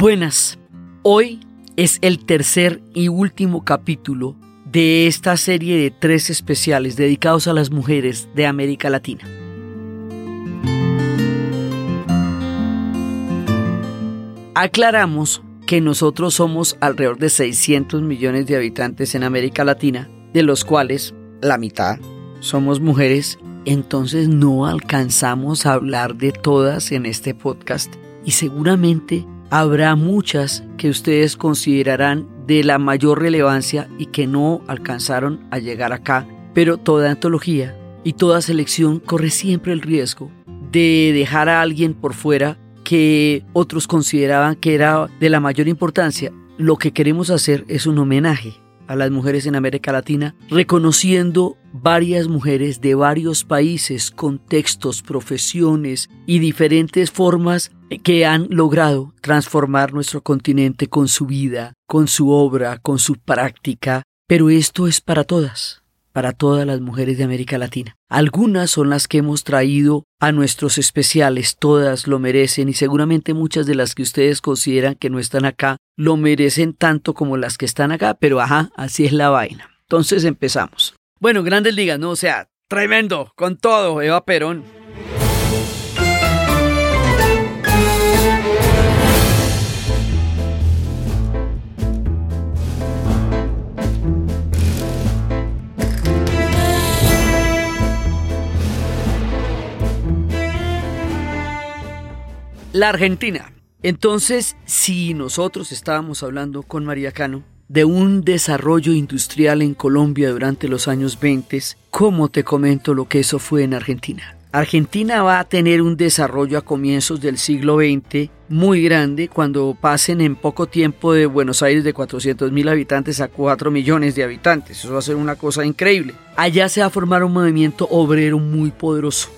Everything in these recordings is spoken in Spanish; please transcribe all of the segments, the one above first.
Buenas, hoy es el tercer y último capítulo de esta serie de tres especiales dedicados a las mujeres de América Latina. Aclaramos que nosotros somos alrededor de 600 millones de habitantes en América Latina, de los cuales la mitad somos mujeres, entonces no alcanzamos a hablar de todas en este podcast y seguramente habrá muchas que ustedes considerarán de la mayor relevancia y que no alcanzaron a llegar acá, pero toda antología y toda selección corre siempre el riesgo de dejar a alguien por fuera que otros consideraban que era de la mayor importancia. Lo que queremos hacer es un homenaje a las mujeres en América Latina, reconociendo varias mujeres de varios países, contextos, profesiones y diferentes formas que han logrado transformar nuestro continente con su vida, con su obra, con su práctica. Pero esto es para todas para todas las mujeres de América Latina. Algunas son las que hemos traído a nuestros especiales, todas lo merecen y seguramente muchas de las que ustedes consideran que no están acá lo merecen tanto como las que están acá, pero ajá, así es la vaina. Entonces empezamos. Bueno, grandes ligas, ¿no? O sea, tremendo, con todo, Eva Perón. La Argentina. Entonces, si nosotros estábamos hablando con María Cano de un desarrollo industrial en Colombia durante los años 20, ¿cómo te comento lo que eso fue en Argentina? Argentina va a tener un desarrollo a comienzos del siglo XX muy grande cuando pasen en poco tiempo de Buenos Aires de 400 mil habitantes a 4 millones de habitantes. Eso va a ser una cosa increíble. Allá se va a formar un movimiento obrero muy poderoso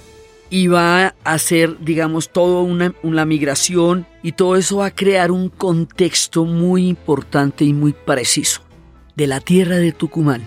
y va a hacer, digamos, toda una, una, migración y todo eso va a crear un contexto muy importante y muy preciso de la tierra de Tucumán,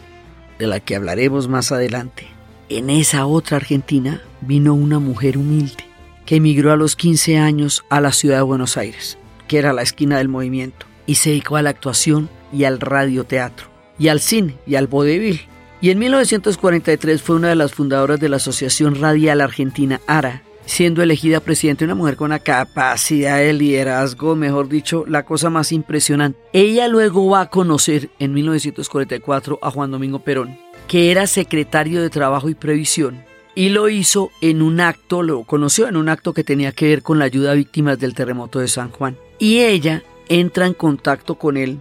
de la que hablaremos más adelante. En esa otra Argentina vino una mujer humilde que emigró a los 15 años a la ciudad de Buenos Aires, que era la esquina del movimiento, y se dedicó a la actuación y al radioteatro, y al cine y al vodevil y en 1943 fue una de las fundadoras de la Asociación Radial Argentina ARA, siendo elegida presidente una mujer con una capacidad de liderazgo, mejor dicho, la cosa más impresionante. Ella luego va a conocer en 1944 a Juan Domingo Perón, que era secretario de Trabajo y Previsión, y lo hizo en un acto, lo conoció en un acto que tenía que ver con la ayuda a víctimas del terremoto de San Juan. Y ella entra en contacto con él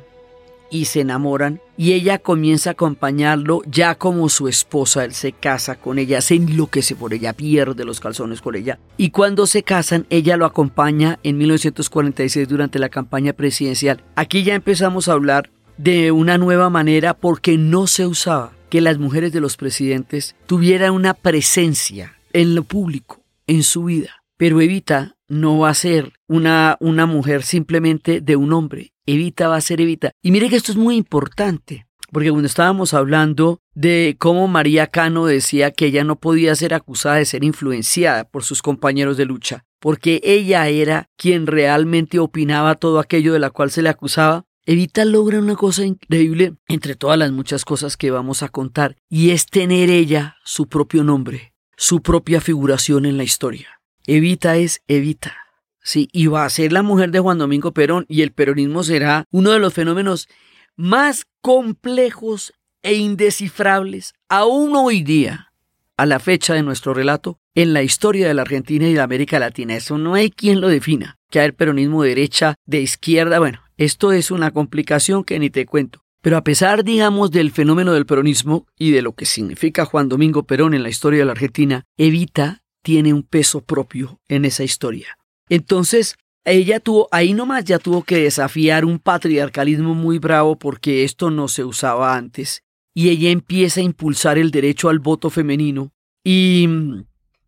y se enamoran y ella comienza a acompañarlo ya como su esposa, él se casa con ella, se enloquece por ella, pierde los calzones por ella y cuando se casan ella lo acompaña en 1946 durante la campaña presidencial. Aquí ya empezamos a hablar de una nueva manera porque no se usaba que las mujeres de los presidentes tuvieran una presencia en lo público, en su vida. Pero Evita no va a ser una, una mujer simplemente de un hombre. Evita va a ser Evita. Y mire que esto es muy importante, porque cuando estábamos hablando de cómo María Cano decía que ella no podía ser acusada de ser influenciada por sus compañeros de lucha, porque ella era quien realmente opinaba todo aquello de la cual se le acusaba, Evita logra una cosa increíble entre todas las muchas cosas que vamos a contar, y es tener ella su propio nombre, su propia figuración en la historia. Evita es Evita. Sí, y va a ser la mujer de Juan Domingo Perón y el peronismo será uno de los fenómenos más complejos e indescifrables aún hoy día, a la fecha de nuestro relato, en la historia de la Argentina y de América Latina. Eso no hay quien lo defina. Que hay peronismo de derecha, de izquierda, bueno, esto es una complicación que ni te cuento. Pero a pesar, digamos, del fenómeno del peronismo y de lo que significa Juan Domingo Perón en la historia de la Argentina, evita tiene un peso propio en esa historia. Entonces, ella tuvo, ahí nomás ya tuvo que desafiar un patriarcalismo muy bravo porque esto no se usaba antes. Y ella empieza a impulsar el derecho al voto femenino. Y mm,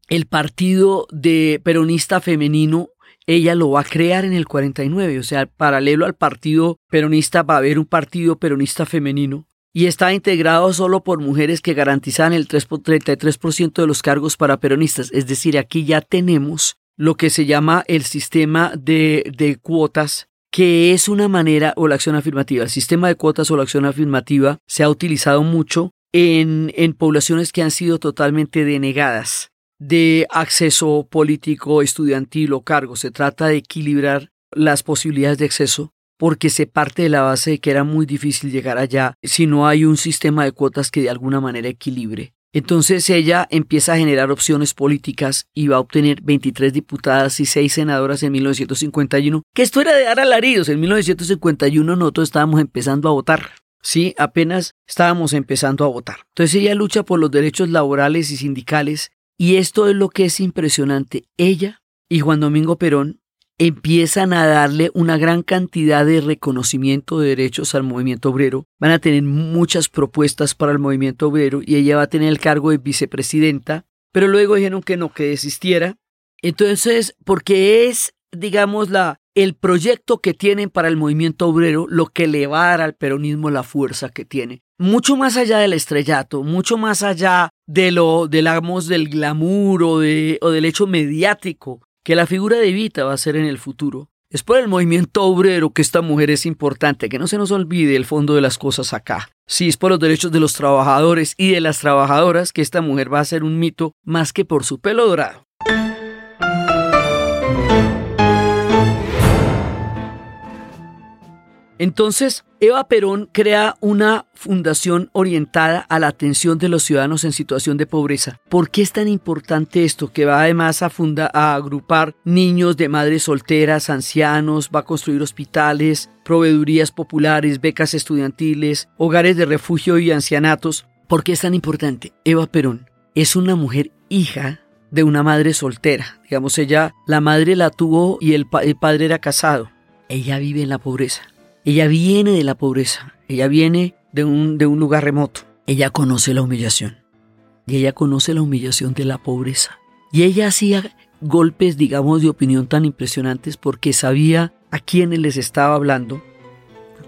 el partido de peronista femenino, ella lo va a crear en el 49. O sea, paralelo al partido peronista va a haber un partido peronista femenino y está integrado solo por mujeres que garantizan el 33% de los cargos para peronistas. Es decir, aquí ya tenemos lo que se llama el sistema de, de cuotas que es una manera, o la acción afirmativa, el sistema de cuotas o la acción afirmativa se ha utilizado mucho en, en poblaciones que han sido totalmente denegadas de acceso político, estudiantil o cargo. Se trata de equilibrar las posibilidades de acceso porque se parte de la base de que era muy difícil llegar allá si no hay un sistema de cuotas que de alguna manera equilibre. Entonces ella empieza a generar opciones políticas y va a obtener 23 diputadas y 6 senadoras en 1951, que esto era de dar alaridos. En 1951 nosotros estábamos empezando a votar. Sí, apenas estábamos empezando a votar. Entonces ella lucha por los derechos laborales y sindicales y esto es lo que es impresionante. Ella y Juan Domingo Perón empiezan a darle una gran cantidad de reconocimiento de derechos al movimiento obrero, van a tener muchas propuestas para el movimiento obrero y ella va a tener el cargo de vicepresidenta, pero luego dijeron que no, que desistiera. Entonces, porque es, digamos, la, el proyecto que tienen para el movimiento obrero lo que le va a dar al peronismo la fuerza que tiene. Mucho más allá del estrellato, mucho más allá de lo, digamos, del glamour o, de, o del hecho mediático que la figura de Evita va a ser en el futuro. Es por el movimiento obrero que esta mujer es importante, que no se nos olvide el fondo de las cosas acá. Sí, es por los derechos de los trabajadores y de las trabajadoras que esta mujer va a ser un mito más que por su pelo dorado. Entonces, Eva Perón crea una fundación orientada a la atención de los ciudadanos en situación de pobreza. ¿Por qué es tan importante esto? Que va además a, a agrupar niños de madres solteras, ancianos, va a construir hospitales, proveedurías populares, becas estudiantiles, hogares de refugio y ancianatos. ¿Por qué es tan importante? Eva Perón es una mujer hija de una madre soltera. Digamos, ella, la madre la tuvo y el padre era casado. Ella vive en la pobreza ella viene de la pobreza, ella viene de un, de un lugar remoto. Ella conoce la humillación y ella conoce la humillación de la pobreza. Y ella hacía golpes, digamos, de opinión tan impresionantes porque sabía a quiénes les estaba hablando,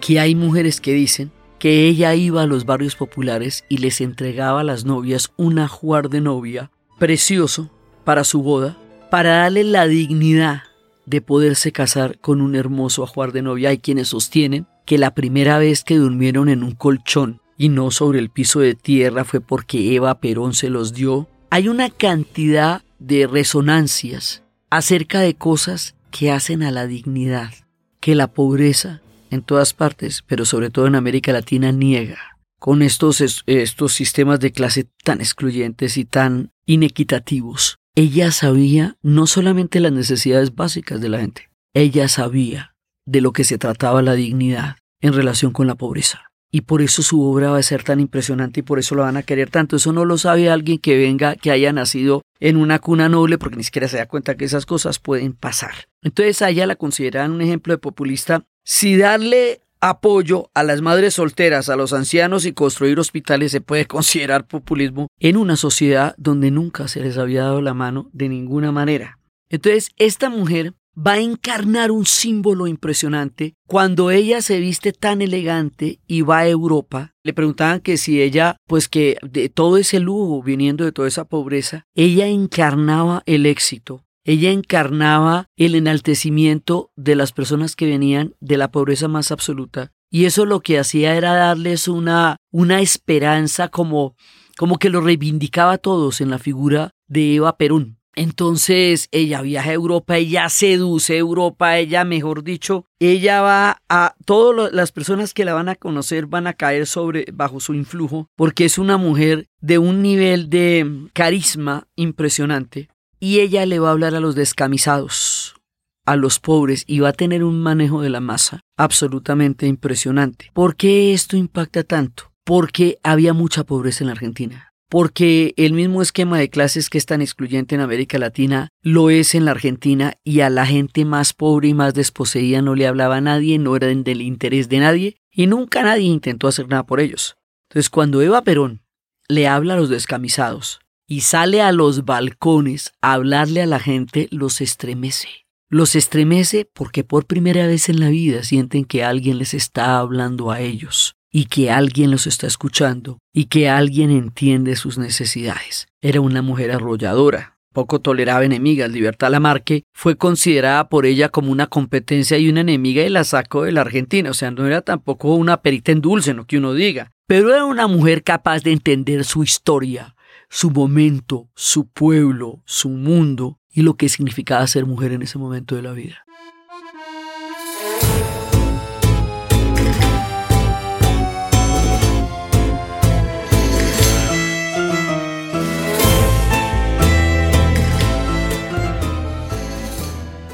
que hay mujeres que dicen que ella iba a los barrios populares y les entregaba a las novias un ajuar de novia precioso para su boda, para darle la dignidad de poderse casar con un hermoso ajuar de novia. Hay quienes sostienen que la primera vez que durmieron en un colchón y no sobre el piso de tierra fue porque Eva Perón se los dio. Hay una cantidad de resonancias acerca de cosas que hacen a la dignidad, que la pobreza en todas partes, pero sobre todo en América Latina, niega. Con estos, estos sistemas de clase tan excluyentes y tan inequitativos, ella sabía no solamente las necesidades básicas de la gente, ella sabía de lo que se trataba la dignidad en relación con la pobreza. Y por eso su obra va a ser tan impresionante y por eso lo van a querer tanto. Eso no lo sabe alguien que venga, que haya nacido en una cuna noble, porque ni siquiera se da cuenta que esas cosas pueden pasar. Entonces a ella la consideran un ejemplo de populista. Si darle apoyo a las madres solteras, a los ancianos y construir hospitales se puede considerar populismo en una sociedad donde nunca se les había dado la mano de ninguna manera. Entonces, esta mujer va a encarnar un símbolo impresionante cuando ella se viste tan elegante y va a Europa. Le preguntaban que si ella, pues que de todo ese lujo viniendo de toda esa pobreza, ella encarnaba el éxito, ella encarnaba el enaltecimiento de las personas que venían de la pobreza más absoluta. Y eso lo que hacía era darles una, una esperanza como, como que lo reivindicaba a todos en la figura de Eva Perón. Entonces ella viaja a Europa, ella seduce a Europa, ella, mejor dicho, ella va a todas las personas que la van a conocer van a caer sobre bajo su influjo porque es una mujer de un nivel de carisma impresionante y ella le va a hablar a los descamisados, a los pobres y va a tener un manejo de la masa absolutamente impresionante. ¿Por qué esto impacta tanto? Porque había mucha pobreza en la Argentina. Porque el mismo esquema de clases que es tan excluyente en América Latina lo es en la Argentina y a la gente más pobre y más desposeída no le hablaba nadie, no eran del interés de nadie y nunca nadie intentó hacer nada por ellos. Entonces cuando Eva Perón le habla a los descamisados, y sale a los balcones a hablarle a la gente, los estremece. Los estremece porque por primera vez en la vida sienten que alguien les está hablando a ellos y que alguien los está escuchando y que alguien entiende sus necesidades. Era una mujer arrolladora, poco toleraba enemigas. Libertad Lamarque fue considerada por ella como una competencia y una enemiga y la sacó de la Argentina. O sea, no era tampoco una perita en dulce, no que uno diga. Pero era una mujer capaz de entender su historia, su momento, su pueblo, su mundo y lo que significaba ser mujer en ese momento de la vida.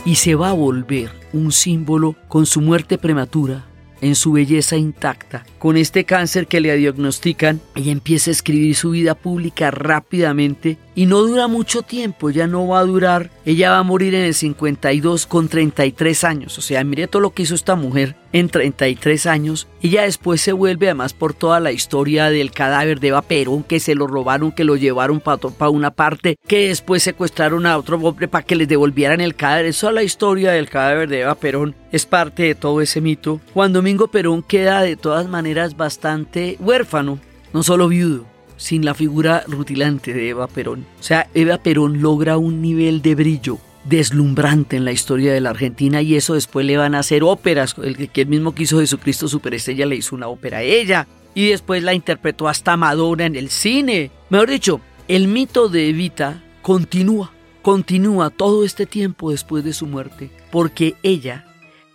y se va a volver un símbolo con su muerte prematura, en su belleza intacta. Con este cáncer que le diagnostican, ella empieza a escribir su vida pública rápidamente y no dura mucho tiempo, ya no va a durar, ella va a morir en el 52 con 33 años, o sea, mire todo lo que hizo esta mujer en 33 años, ella después se vuelve además por toda la historia del cadáver de Eva Perón, que se lo robaron, que lo llevaron para una parte, que después secuestraron a otro hombre para que les devolvieran el cadáver, esa es la historia del cadáver de Eva Perón, es parte de todo ese mito. Juan Domingo Perón queda de todas maneras bastante huérfano, no solo viudo, sin la figura rutilante de Eva Perón. O sea, Eva Perón logra un nivel de brillo deslumbrante en la historia de la Argentina y eso después le van a hacer óperas. El que mismo que hizo Jesucristo Superestrella le hizo una ópera a ella y después la interpretó hasta Madonna en el cine. Mejor dicho, el mito de Evita continúa, continúa todo este tiempo después de su muerte, porque ella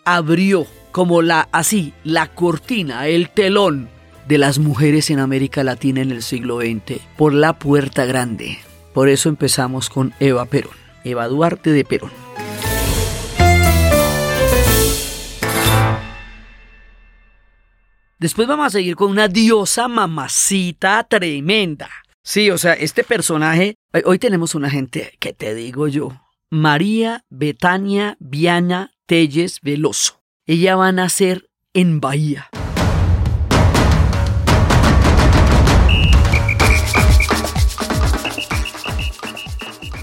abrió como la así la cortina, el telón de las mujeres en América Latina en el siglo XX por la puerta grande. Por eso empezamos con Eva Perón, Eva Duarte de Perón. Después vamos a seguir con una diosa mamacita tremenda. Sí, o sea, este personaje, hoy tenemos una gente que te digo yo, María Betania Viana Telles Veloso. Ella va a nacer en Bahía.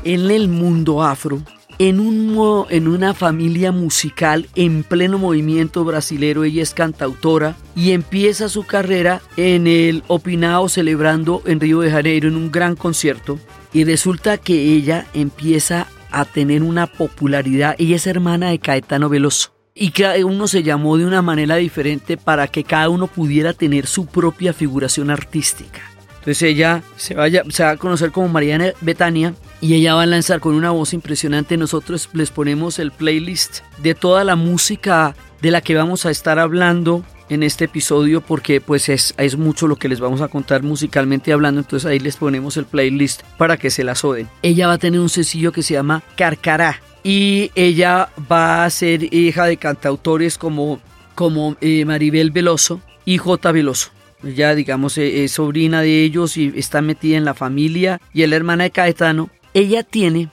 en el mundo afro, en, un, en una familia musical en pleno movimiento brasilero. Ella es cantautora y empieza su carrera en el Opinao celebrando en Río de Janeiro en un gran concierto. Y resulta que ella empieza a tener una popularidad. Ella es hermana de Caetano Veloso. Y cada uno se llamó de una manera diferente para que cada uno pudiera tener su propia figuración artística. Entonces ella se, vaya, se va a conocer como Mariana Betania y ella va a lanzar con una voz impresionante. Nosotros les ponemos el playlist de toda la música de la que vamos a estar hablando en este episodio porque pues es, es mucho lo que les vamos a contar musicalmente hablando, entonces ahí les ponemos el playlist para que se la soden. Ella va a tener un sencillo que se llama Carcará y ella va a ser hija de cantautores como, como eh, Maribel Veloso y J. Veloso. Ella, digamos, eh, es sobrina de ellos y está metida en la familia y es la hermana de Caetano ella tiene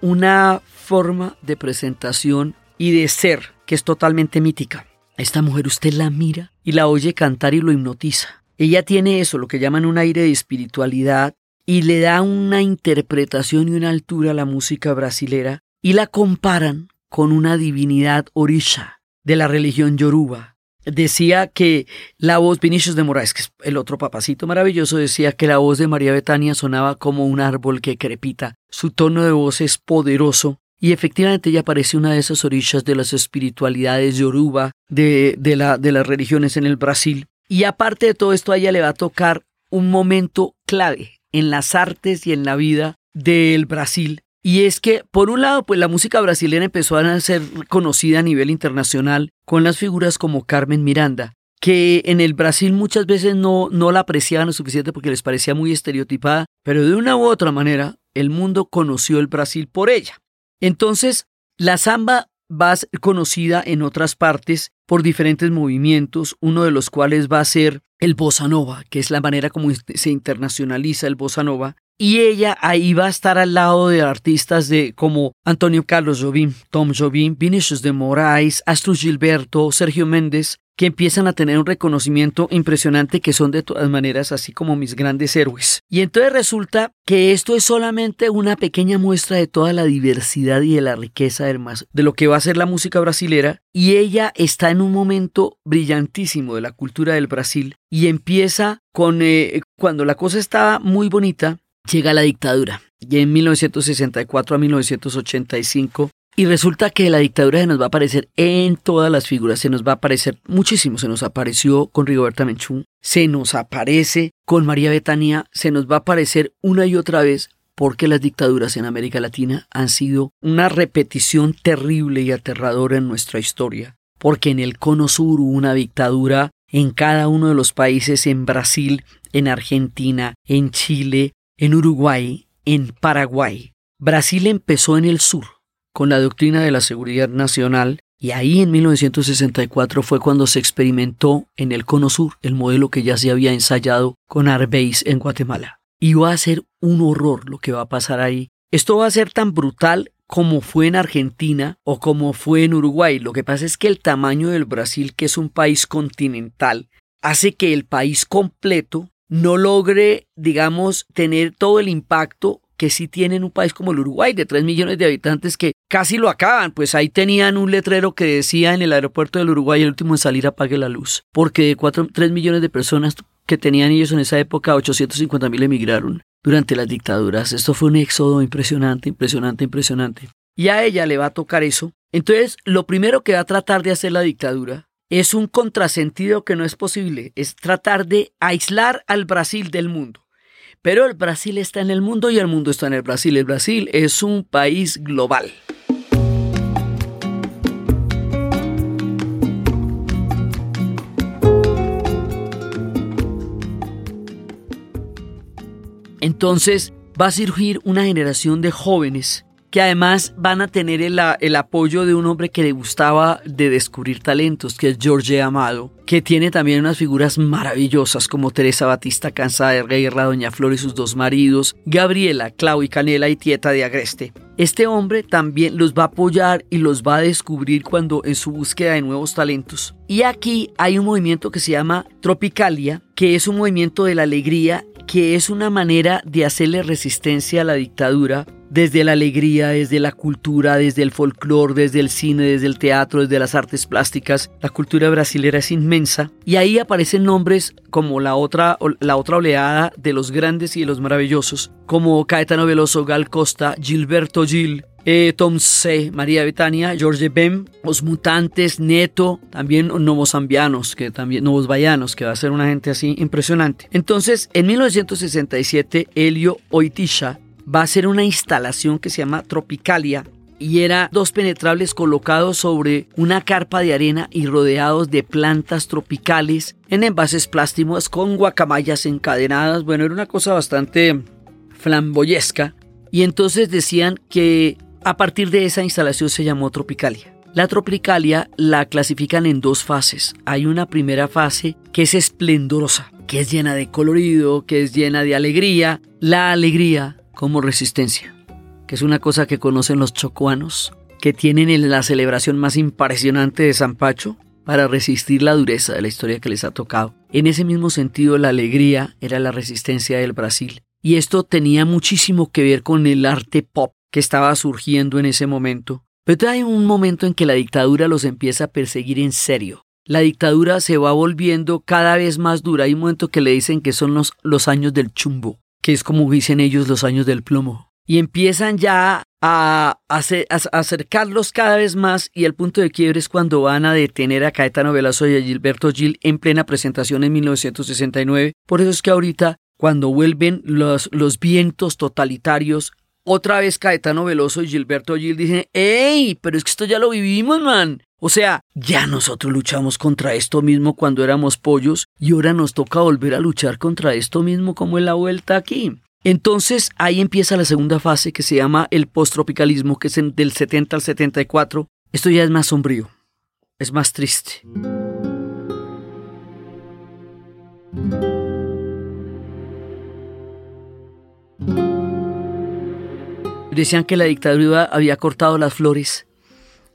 una forma de presentación y de ser que es totalmente mítica. Esta mujer usted la mira y la oye cantar y lo hipnotiza. Ella tiene eso, lo que llaman un aire de espiritualidad y le da una interpretación y una altura a la música brasilera y la comparan con una divinidad orisha de la religión yoruba decía que la voz, Vinicius de Moraes, que es el otro papacito maravilloso, decía que la voz de María Betania sonaba como un árbol que crepita. Su tono de voz es poderoso y efectivamente ella parece una de esas orillas de las espiritualidades yoruba, de, de, de las religiones en el Brasil. Y aparte de todo esto, a ella le va a tocar un momento clave en las artes y en la vida del Brasil, y es que, por un lado, pues la música brasileña empezó a ser conocida a nivel internacional con las figuras como Carmen Miranda, que en el Brasil muchas veces no, no la apreciaban lo suficiente porque les parecía muy estereotipada, pero de una u otra manera el mundo conoció el Brasil por ella. Entonces, la samba va a ser conocida en otras partes por diferentes movimientos, uno de los cuales va a ser el bossa nova, que es la manera como se internacionaliza el bossa nova, y ella ahí va a estar al lado de artistas de como Antonio Carlos Jobim, Tom Jobim, Vinicius de Moraes, Astro Gilberto, Sergio Méndez, que empiezan a tener un reconocimiento impresionante que son de todas maneras así como mis grandes héroes. Y entonces resulta que esto es solamente una pequeña muestra de toda la diversidad y de la riqueza de lo que va a ser la música brasilera y ella está en un momento brillantísimo de la cultura del Brasil y empieza con eh, cuando la cosa estaba muy bonita llega la dictadura. Y en 1964 a 1985 y resulta que la dictadura se nos va a aparecer en todas las figuras, se nos va a aparecer muchísimo, se nos apareció con Rigoberta Menchú, se nos aparece con María Betania, se nos va a aparecer una y otra vez porque las dictaduras en América Latina han sido una repetición terrible y aterradora en nuestra historia, porque en el cono sur hubo una dictadura en cada uno de los países, en Brasil, en Argentina, en Chile, en Uruguay, en Paraguay. Brasil empezó en el sur, con la doctrina de la seguridad nacional y ahí en 1964 fue cuando se experimentó en el Cono Sur el modelo que ya se había ensayado con Arbase en Guatemala. Y va a ser un horror lo que va a pasar ahí. Esto va a ser tan brutal como fue en Argentina o como fue en Uruguay. Lo que pasa es que el tamaño del Brasil, que es un país continental, hace que el país completo no logre, digamos, tener todo el impacto que sí tienen un país como el Uruguay de 3 millones de habitantes que casi lo acaban, pues ahí tenían un letrero que decía en el aeropuerto del Uruguay el último en salir apague la luz, porque de 4, 3 millones de personas que tenían ellos en esa época, 850 mil emigraron durante las dictaduras. Esto fue un éxodo impresionante, impresionante, impresionante. Y a ella le va a tocar eso. Entonces, lo primero que va a tratar de hacer la dictadura es un contrasentido que no es posible, es tratar de aislar al Brasil del mundo. Pero el Brasil está en el mundo y el mundo está en el Brasil. El Brasil es un país global. Entonces va a surgir una generación de jóvenes que además van a tener el, apoyo de un hombre que le gustaba de descubrir talentos, que es George Amado, que tiene también unas figuras maravillosas como Teresa Batista, cansada de guerra, Doña Flor y sus dos maridos, Gabriela, Clau y Canela y Tieta de Agreste. Este hombre también los va a apoyar y los va a descubrir cuando en su búsqueda de nuevos talentos. Y aquí hay un movimiento que se llama Tropicalia, que es un movimiento de la alegría, que es una manera de hacerle resistencia a la dictadura desde la alegría, desde la cultura, desde el folclore, desde el cine, desde el teatro, desde las artes plásticas. La cultura brasilera es inmensa y ahí aparecen nombres como la otra, la otra oleada de los grandes y de los maravillosos, como Caetano Veloso, Gal Costa, Gilberto Gil, eh, Tom C., María Betania, George Bem, Los Mutantes, Neto, también Novozambianos, que también Vallanos, que va a ser una gente así impresionante. Entonces, en 1967, Helio Oitisha va a ser una instalación que se llama Tropicalia y era dos penetrables colocados sobre una carpa de arena y rodeados de plantas tropicales en envases plásticos con guacamayas encadenadas. Bueno, era una cosa bastante flamboyesca. Y entonces decían que a partir de esa instalación se llamó Tropicalia. La Tropicalia la clasifican en dos fases. Hay una primera fase que es esplendorosa, que es llena de colorido, que es llena de alegría. La alegría como resistencia, que es una cosa que conocen los chocuanos, que tienen la celebración más impresionante de San Pacho para resistir la dureza de la historia que les ha tocado. En ese mismo sentido, la alegría era la resistencia del Brasil. Y esto tenía muchísimo que ver con el arte pop que estaba surgiendo en ese momento. Pero hay un momento en que la dictadura los empieza a perseguir en serio. La dictadura se va volviendo cada vez más dura. Hay un momento que le dicen que son los, los años del chumbo que es como dicen ellos los años del plomo. Y empiezan ya a, acercarlos cada vez más y el punto de quiebre es cuando van a detener a Caetano Velasco y a Gilberto Gil en plena presentación en 1969. Por eso es que ahorita, cuando vuelven los, los vientos totalitarios, otra vez Caetano Veloso y Gilberto Gil dicen, ¡Ey! Pero es que esto ya lo vivimos, man. O sea, ya nosotros luchamos contra esto mismo cuando éramos pollos y ahora nos toca volver a luchar contra esto mismo como en la vuelta aquí. Entonces ahí empieza la segunda fase que se llama el posttropicalismo, que es del 70 al 74. Esto ya es más sombrío, es más triste. Decían que la dictadura había cortado las flores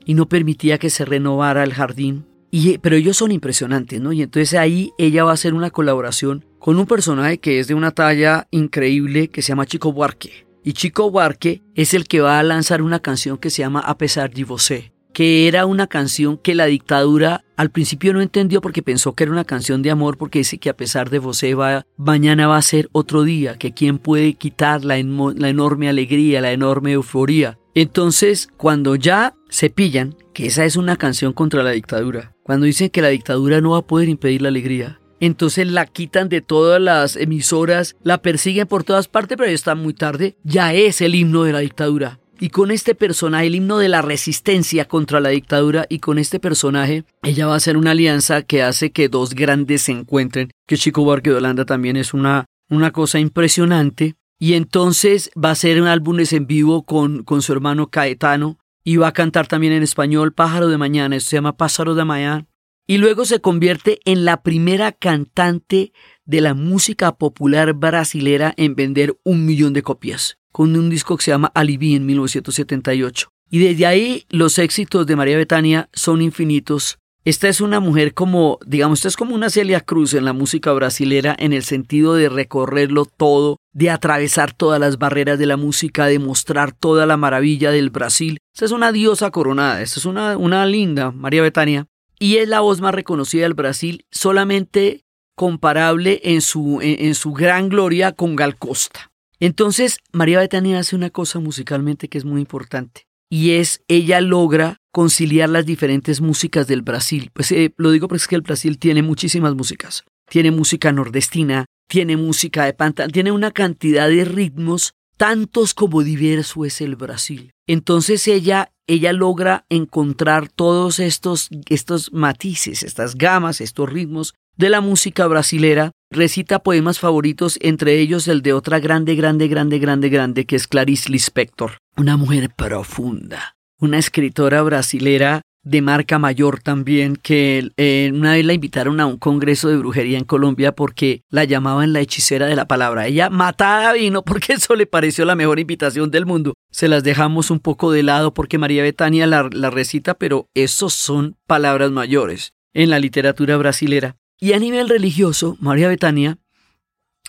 y no permitía que se renovara el jardín. Y, pero ellos son impresionantes, ¿no? Y entonces ahí ella va a hacer una colaboración con un personaje que es de una talla increíble que se llama Chico Buarque. Y Chico Buarque es el que va a lanzar una canción que se llama A pesar de você, que era una canción que la dictadura al principio no entendió porque pensó que era una canción de amor porque dice que a pesar de vos va, mañana va a ser otro día, que quién puede quitar la, la enorme alegría, la enorme euforía. Entonces, cuando ya se pillan que esa es una canción contra la dictadura, cuando dicen que la dictadura no va a poder impedir la alegría, entonces la quitan de todas las emisoras, la persiguen por todas partes, pero ya está muy tarde, ya es el himno de la dictadura. Y con este personaje, el himno de la resistencia contra la dictadura, y con este personaje, ella va a hacer una alianza que hace que dos grandes se encuentren, que Chico Buarque de Holanda también es una, una cosa impresionante. Y entonces va a hacer un álbumes en vivo con, con su hermano Caetano, y va a cantar también en español Pájaro de Mañana, se llama Pájaro de Mañana. Y luego se convierte en la primera cantante de la música popular brasilera en vender un millón de copias con un disco que se llama Alibi en 1978. Y desde ahí los éxitos de María Betania son infinitos. Esta es una mujer como, digamos, esta es como una Celia Cruz en la música brasilera en el sentido de recorrerlo todo, de atravesar todas las barreras de la música, de mostrar toda la maravilla del Brasil. Esta es una diosa coronada, esta es una, una linda María Betania. Y es la voz más reconocida del Brasil, solamente comparable en su, en su gran gloria con Gal Costa. Entonces, María Betania hace una cosa musicalmente que es muy importante y es ella logra conciliar las diferentes músicas del Brasil. Pues eh, lo digo porque es que el Brasil tiene muchísimas músicas. Tiene música nordestina, tiene música de pantalla, tiene una cantidad de ritmos tantos como diverso es el Brasil. Entonces ella ella logra encontrar todos estos estos matices, estas gamas, estos ritmos de la música brasilera, recita poemas favoritos, entre ellos el de otra grande, grande, grande, grande, grande, que es Clarice Lispector, una mujer profunda, una escritora brasilera de marca mayor también, que eh, una vez la invitaron a un congreso de brujería en Colombia porque la llamaban la hechicera de la palabra. Ella matada vino porque eso le pareció la mejor invitación del mundo. Se las dejamos un poco de lado porque María Betania la, la recita, pero esos son palabras mayores en la literatura brasilera. Y a nivel religioso, María Betania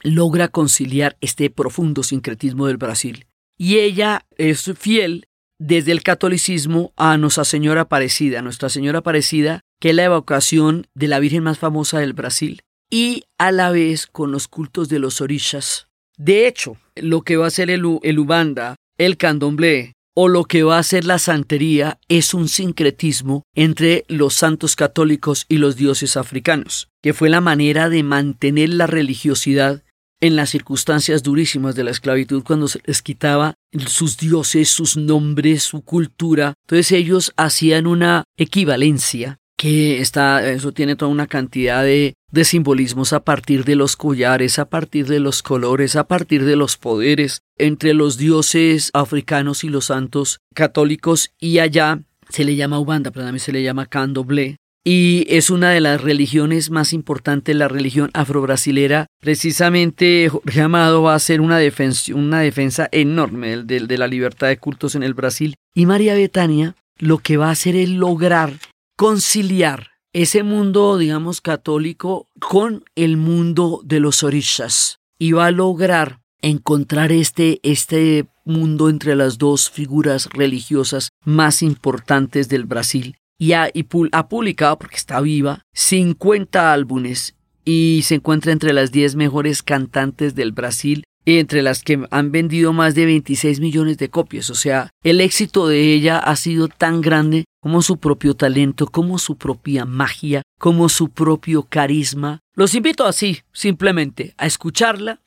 logra conciliar este profundo sincretismo del Brasil. Y ella es fiel desde el catolicismo a Nuestra Señora Aparecida, Nuestra Señora Aparecida, que es la evocación de la Virgen más famosa del Brasil, y a la vez con los cultos de los orishas. De hecho, lo que va a ser el, el Ubanda, el candomblé, o lo que va a ser la santería es un sincretismo entre los santos católicos y los dioses africanos, que fue la manera de mantener la religiosidad en las circunstancias durísimas de la esclavitud cuando se les quitaba sus dioses, sus nombres, su cultura. Entonces ellos hacían una equivalencia que está, eso tiene toda una cantidad de, de simbolismos a partir de los collares, a partir de los colores, a partir de los poderes entre los dioses africanos y los santos católicos y allá se le llama Ubanda, pero también se le llama Candomblé, y es una de las religiones más importantes, la religión afrobrasilera. Precisamente Jorge Amado va a hacer una defensa, una defensa enorme de, de la libertad de cultos en el Brasil. Y María Betania lo que va a hacer es lograr conciliar ese mundo, digamos, católico con el mundo de los orishas y va a lograr encontrar este, este mundo entre las dos figuras religiosas más importantes del Brasil. Y ha, y ha publicado, porque está viva, 50 álbumes y se encuentra entre las 10 mejores cantantes del Brasil entre las que han vendido más de 26 millones de copias. O sea, el éxito de ella ha sido tan grande como su propio talento, como su propia magia, como su propio carisma. Los invito así, simplemente, a escucharla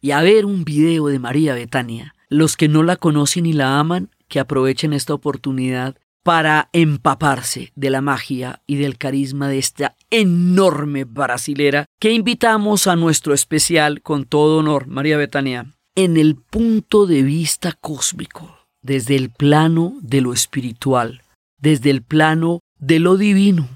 y a ver un video de María Betania. Los que no la conocen y la aman, que aprovechen esta oportunidad para empaparse de la magia y del carisma de esta enorme brasilera que invitamos a nuestro especial con todo honor, María Betania, en el punto de vista cósmico, desde el plano de lo espiritual, desde el plano de lo divino,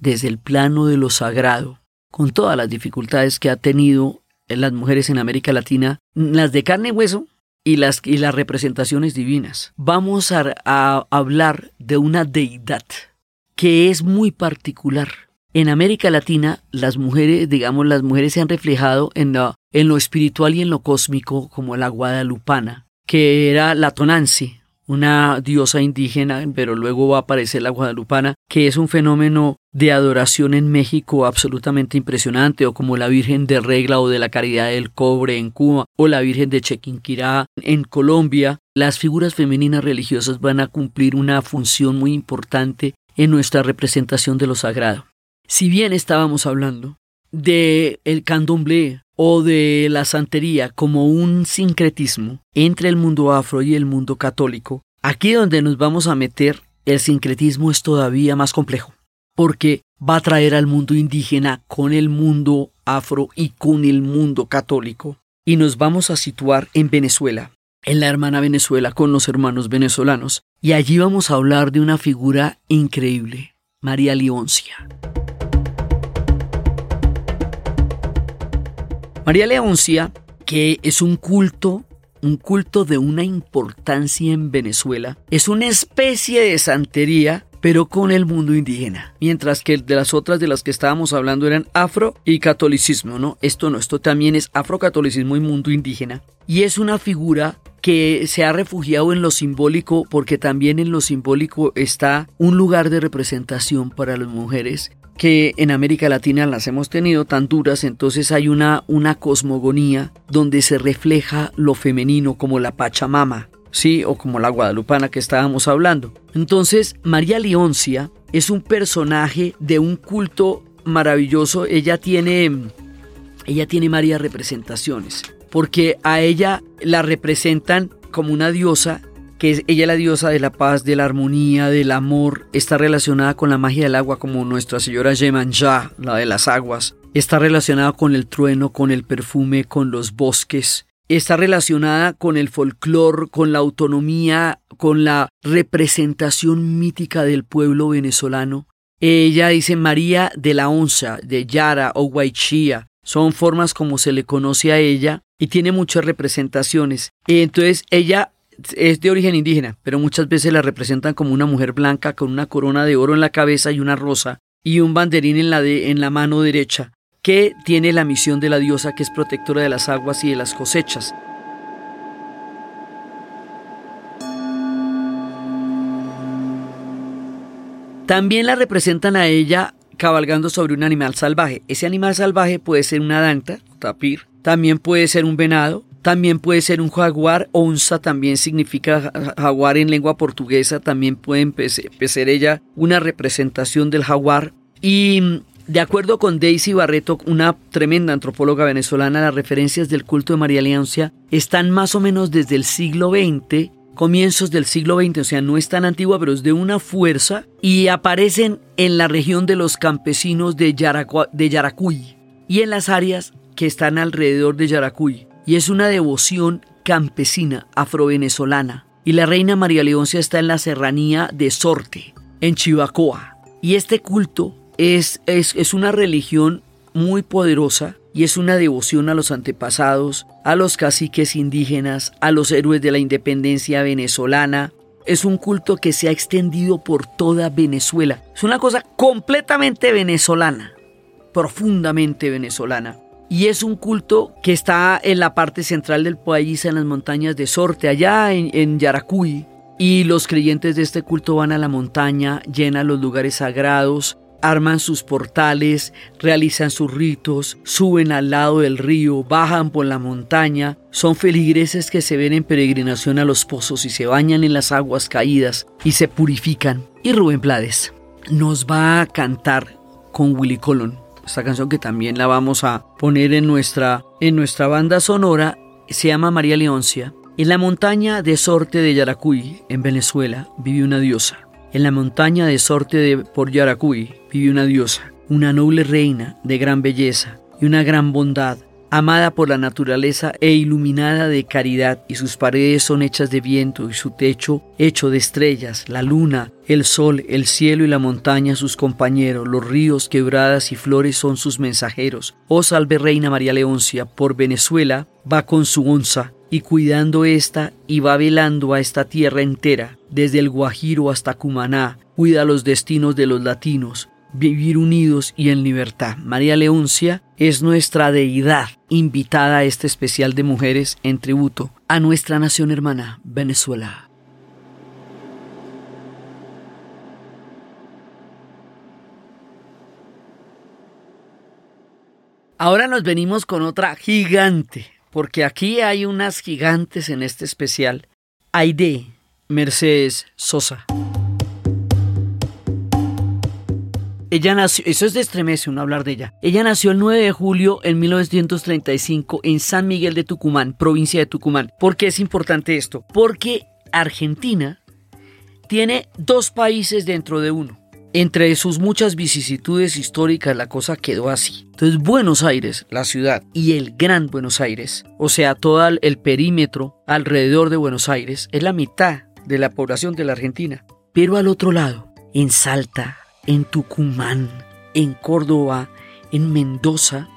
desde el plano de lo sagrado, con todas las dificultades que ha tenido en las mujeres en América Latina, las de carne y hueso, y las, y las representaciones divinas. Vamos a, hablar de una deidad que es muy particular. En América Latina, las mujeres, digamos, las mujeres se han reflejado en lo, en lo espiritual y en lo cósmico, como la guadalupana, que era la Tonanzi, una diosa indígena, pero luego va a aparecer la guadalupana, que es un fenómeno de adoración en México absolutamente impresionante, o como la Virgen de Regla o de la Caridad del Cobre en Cuba, o la Virgen de Chequinquirá en Colombia. Las figuras femeninas religiosas van a cumplir una función muy importante en nuestra representación de lo sagrado. Si bien estábamos hablando de el candomblé o de la santería como un sincretismo entre el mundo afro y el mundo católico, aquí donde nos vamos a meter, el sincretismo es todavía más complejo, porque va a traer al mundo indígena con el mundo afro y con el mundo católico, y nos vamos a situar en Venezuela, en la hermana Venezuela con los hermanos venezolanos, y allí vamos a hablar de una figura increíble, María Leoncia. María Leoncia, que es un culto, un culto de una importancia en Venezuela, es una especie de santería pero con el mundo indígena, mientras que de las otras de las que estábamos hablando eran afro y catolicismo, ¿no? Esto no, esto también es afrocatolicismo y mundo indígena, y es una figura que se ha refugiado en lo simbólico porque también en lo simbólico está un lugar de representación para las mujeres que en América Latina las hemos tenido tan duras, entonces hay una, una cosmogonía donde se refleja lo femenino como la Pachamama, sí, o como la Guadalupana que estábamos hablando. Entonces, María Leoncia es un personaje de un culto maravilloso, ella tiene ella tiene varias representaciones, porque a ella la representan como una diosa que es ella la diosa de la paz, de la armonía, del amor, está relacionada con la magia del agua como Nuestra Señora Yemanja, la de las aguas, está relacionada con el trueno, con el perfume, con los bosques, está relacionada con el folclore, con la autonomía, con la representación mítica del pueblo venezolano. Ella dice María de la Onza, de Yara o Guaychía, son formas como se le conoce a ella y tiene muchas representaciones. Entonces ella es de origen indígena, pero muchas veces la representan como una mujer blanca con una corona de oro en la cabeza y una rosa y un banderín en la, en la mano derecha, que tiene la misión de la diosa que es protectora de las aguas y de las cosechas. También la representan a ella cabalgando sobre un animal salvaje. Ese animal salvaje puede ser una danta, tapir, también puede ser un venado, también puede ser un jaguar, onza también significa jaguar en lengua portuguesa, también puede ser ella una representación del jaguar. Y mm, de acuerdo con Daisy Barreto, una tremenda antropóloga venezolana, las referencias del culto de María Leoncia están más o menos desde el siglo XX, comienzos del siglo XX, o sea, no es tan antigua, pero es de una fuerza, y aparecen en la región de los campesinos de Yaracuy y en las áreas que están alrededor de Yaracuy y es una devoción campesina afrovenezolana. Y la reina María Leoncia está en la serranía de Sorte, en Chivacoa. Y este culto es, es, es una religión muy poderosa y es una devoción a los antepasados, a los caciques indígenas, a los héroes de la independencia venezolana. Es un culto que se ha extendido por toda Venezuela. Es una cosa completamente venezolana, profundamente venezolana y es un culto que está en la parte central del país, en las montañas de Sorte, allá en, Yaracuy. Y los creyentes de este culto van a la montaña, llenan los lugares sagrados, arman sus portales, realizan sus ritos, suben al lado del río, bajan por la montaña, son feligreses que se ven en peregrinación a los pozos y se bañan en las aguas caídas y se purifican. Y Rubén Blades nos va a cantar con Willy Colón esta canción que también la vamos a poner en nuestra, en nuestra banda sonora, se llama María Leoncia. En la montaña de Sorte de Yaracuy, en Venezuela, vive una diosa. En la montaña de Sorte de por Yaracuy vive una diosa, una noble reina de gran belleza y una gran bondad, amada por la naturaleza e iluminada de caridad, y sus paredes son hechas de viento, y su techo hecho de estrellas, la luna, el sol, el cielo y la montaña sus compañeros, los ríos, quebradas y flores son sus mensajeros. Oh salve Reina María Leoncia, por Venezuela va con su onza, y cuidando esta, y va velando a esta tierra entera, desde el Guajiro hasta Cumaná, cuida los destinos de los latinos, vivir unidos y en libertad. María Leoncia es nuestra deidad invitada a este especial de mujeres en tributo a nuestra nación hermana, Venezuela. Ahora nos venimos con otra gigante, porque aquí hay unas gigantes en este especial. Aide Mercedes Sosa. Ella nació, eso es de estremece uno hablar de ella. Ella nació el 9 de julio en 1935 en San Miguel de Tucumán, provincia de Tucumán. ¿Por qué es importante esto? Porque Argentina tiene dos países dentro de uno. Entre sus muchas vicisitudes históricas la cosa quedó así. Entonces Buenos Aires, la ciudad, y el Gran Buenos Aires, o sea, todo el perímetro alrededor de Buenos Aires, es la mitad de la población de la Argentina. Pero al otro lado, en Salta, en Tucumán, en Córdoba, en Mendoza,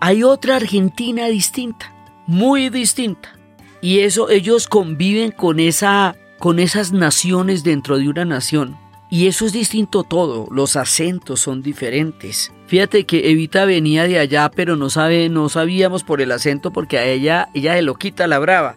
hay otra Argentina distinta, muy distinta. Y eso ellos conviven con esa con esas naciones dentro de una nación. Y eso es distinto todo, los acentos son diferentes. Fíjate que Evita venía de allá, pero no sabe, no sabíamos por el acento porque a ella ella de loquita la brava.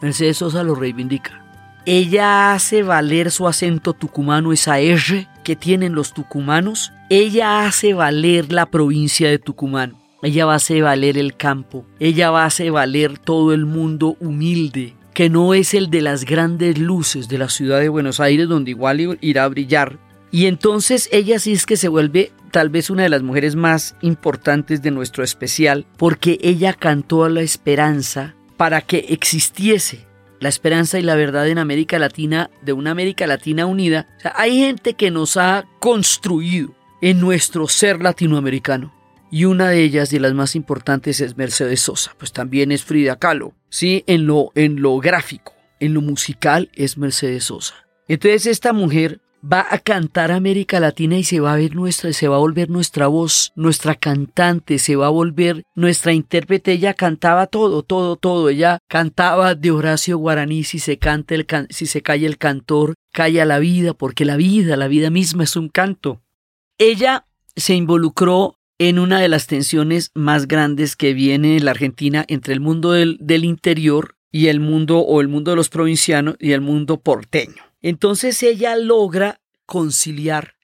Mercedes Sosa lo reivindica. Ella hace valer su acento tucumano, esa R que tienen los tucumanos. Ella hace valer la provincia de Tucumán. Ella va a hacer valer el campo. Ella va a hacer valer todo el mundo humilde, que no es el de las grandes luces de la ciudad de Buenos Aires, donde igual irá a brillar. Y entonces ella sí es que se vuelve tal vez una de las mujeres más importantes de nuestro especial, porque ella cantó a la esperanza para que existiese la esperanza y la verdad en América Latina, de una América Latina unida. hay gente que nos ha construido en nuestro ser latinoamericano. Y una de ellas, de las más importantes, es Mercedes Sosa, pues también es Frida Kahlo. Sí, en lo, en lo gráfico, en lo musical es Mercedes Sosa. Entonces esta mujer va a cantar América Latina y se va a ver nuestra, se va a volver nuestra voz, nuestra cantante, se va a volver nuestra intérprete. Ella cantaba todo, todo, todo. Ella cantaba de Horacio Guaraní, si se canta el si se calla el cantor, calla la vida, porque la vida, la vida misma es un canto. Ella se involucró en una de las tensiones más grandes que viene en la Argentina entre el mundo del, del interior y el mundo o el mundo de los provincianos y el mundo porteño. Entonces ella logra conciliar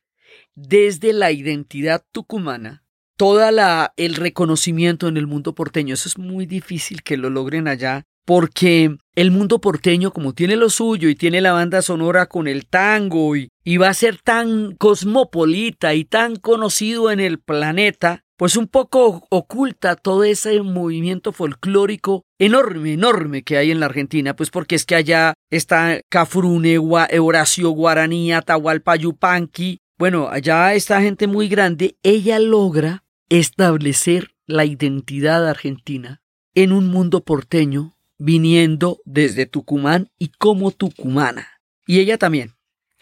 desde la identidad tucumana toda la el reconocimiento en el mundo porteño. Eso es muy difícil que lo logren allá porque el mundo porteño como tiene lo suyo y tiene la banda sonora con el tango y, y va a ser tan cosmopolita y tan conocido en el planeta pues un poco oculta todo ese movimiento folclórico enorme, enorme que hay en la Argentina, pues porque es que allá está Cafrune, Horacio Guaraní, Atahualpa Yupanqui, bueno, allá está gente muy grande, ella logra establecer la identidad argentina en un mundo porteño viniendo desde Tucumán y como tucumana. Y ella también,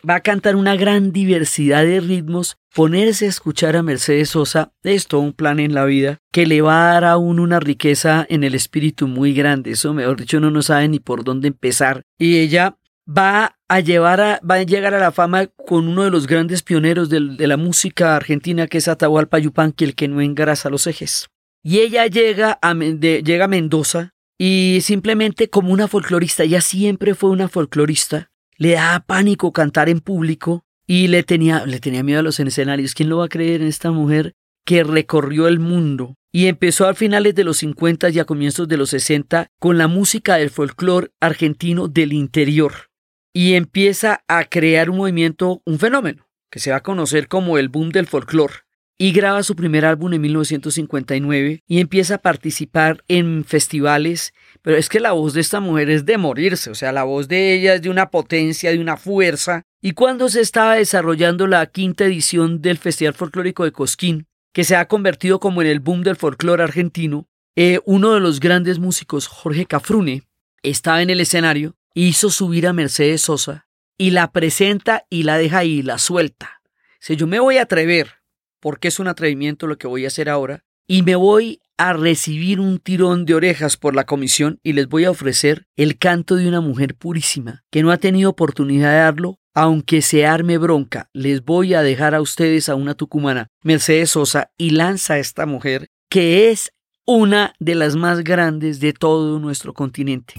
va a cantar una gran diversidad de ritmos, ponerse a escuchar a Mercedes Sosa es todo un plan en la vida que le va a dar a uno una riqueza en el espíritu muy grande. Eso, mejor dicho, uno no sabe ni por dónde empezar. Y ella va a llevar a, va a llegar a la fama con uno de los grandes pioneros de, la música argentina que es Atahualpa Yupanqui, el que no engrasa los ejes. Y ella llega a, llega a Mendoza y simplemente como una folclorista, ella siempre fue una folclorista, le daba pánico cantar en público y le tenía, le tenía miedo a los escenarios. ¿Quién lo va a creer en esta mujer que recorrió el mundo y empezó a finales de los 50 y a comienzos de los 60 con la música del folclore argentino del interior. Y empieza a crear un movimiento, un fenómeno que se va a conocer como el boom del folclore. Y graba su primer álbum en 1959 y empieza a participar en festivales pero es que la voz de esta mujer es de morirse, o sea, la voz de ella es de una potencia, de una fuerza. Y cuando se estaba desarrollando la quinta edición del Festival Folclórico de Cosquín, que se ha convertido como en el boom del folclore argentino, eh, uno de los grandes músicos, Jorge Cafrune, estaba en el escenario, hizo subir a Mercedes Sosa y la presenta y la deja ahí, la suelta. Si yo me voy a atrever, porque es un atrevimiento lo que voy a hacer ahora, y me voy a recibir un tirón de orejas por la comisión y les voy a ofrecer el canto de una mujer purísima que no ha tenido oportunidad de darlo, aunque se arme bronca. Les voy a dejar a ustedes a una tucumana, Mercedes Sosa, y lanza a esta mujer que es una de las más grandes de todo nuestro continente.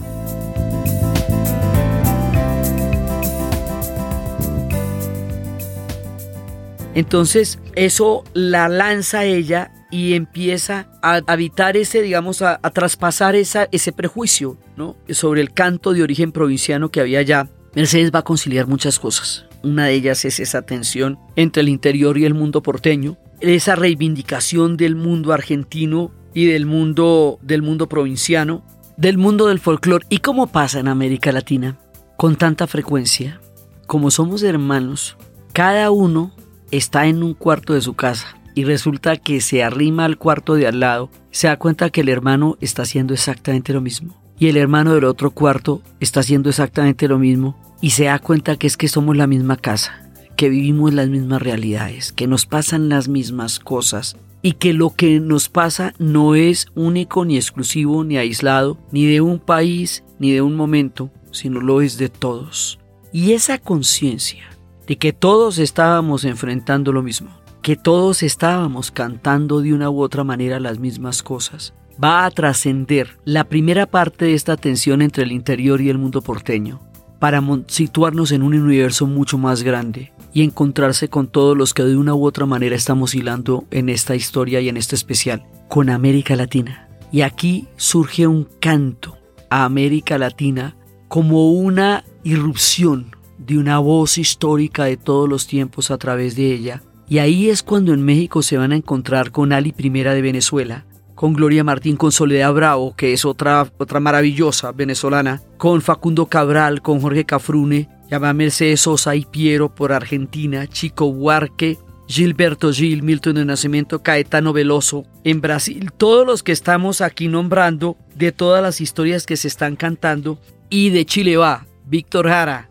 Entonces, eso la lanza ella y empieza a habitar ese, digamos, a, traspasar esa, ese prejuicio ¿no? sobre el canto de origen provinciano que había allá, Mercedes va a conciliar muchas cosas. Una de ellas es esa tensión entre el interior y el mundo porteño, esa reivindicación del mundo argentino y del mundo, del mundo provinciano, del mundo del folclore. ¿Y cómo pasa en América Latina? Con tanta frecuencia, como somos hermanos, cada uno está en un cuarto de su casa y resulta que se arrima al cuarto de al lado, se da cuenta que el hermano está haciendo exactamente lo mismo. Y el hermano del otro cuarto está haciendo exactamente lo mismo. Y se da cuenta que es que somos la misma casa, que vivimos las mismas realidades, que nos pasan las mismas cosas. Y que lo que nos pasa no es único ni exclusivo ni aislado, ni de un país ni de un momento, sino lo es de todos. Y esa conciencia de que todos estábamos enfrentando lo mismo, que todos estábamos cantando de una u otra manera las mismas cosas, va a trascender la primera parte de esta tensión entre el interior y el mundo porteño, para situarnos en un universo mucho más grande y encontrarse con todos los que de una u otra manera estamos hilando en esta historia y en este especial, con América Latina. Y aquí surge un canto a América Latina como una irrupción de una voz histórica de todos los tiempos a través de ella. Y ahí es cuando en México se van a encontrar con Ali I de Venezuela, con Gloria Martín, con Soledad Bravo, que es otra, otra maravillosa venezolana, con Facundo Cabral, con Jorge Cafrune, llama Mercedes Sosa y Piero por Argentina, Chico Huarque, Gilberto Gil, Milton de Nacimiento, Caetano Veloso, en Brasil, todos los que estamos aquí nombrando, de todas las historias que se están cantando, y de Chile va Víctor Jara,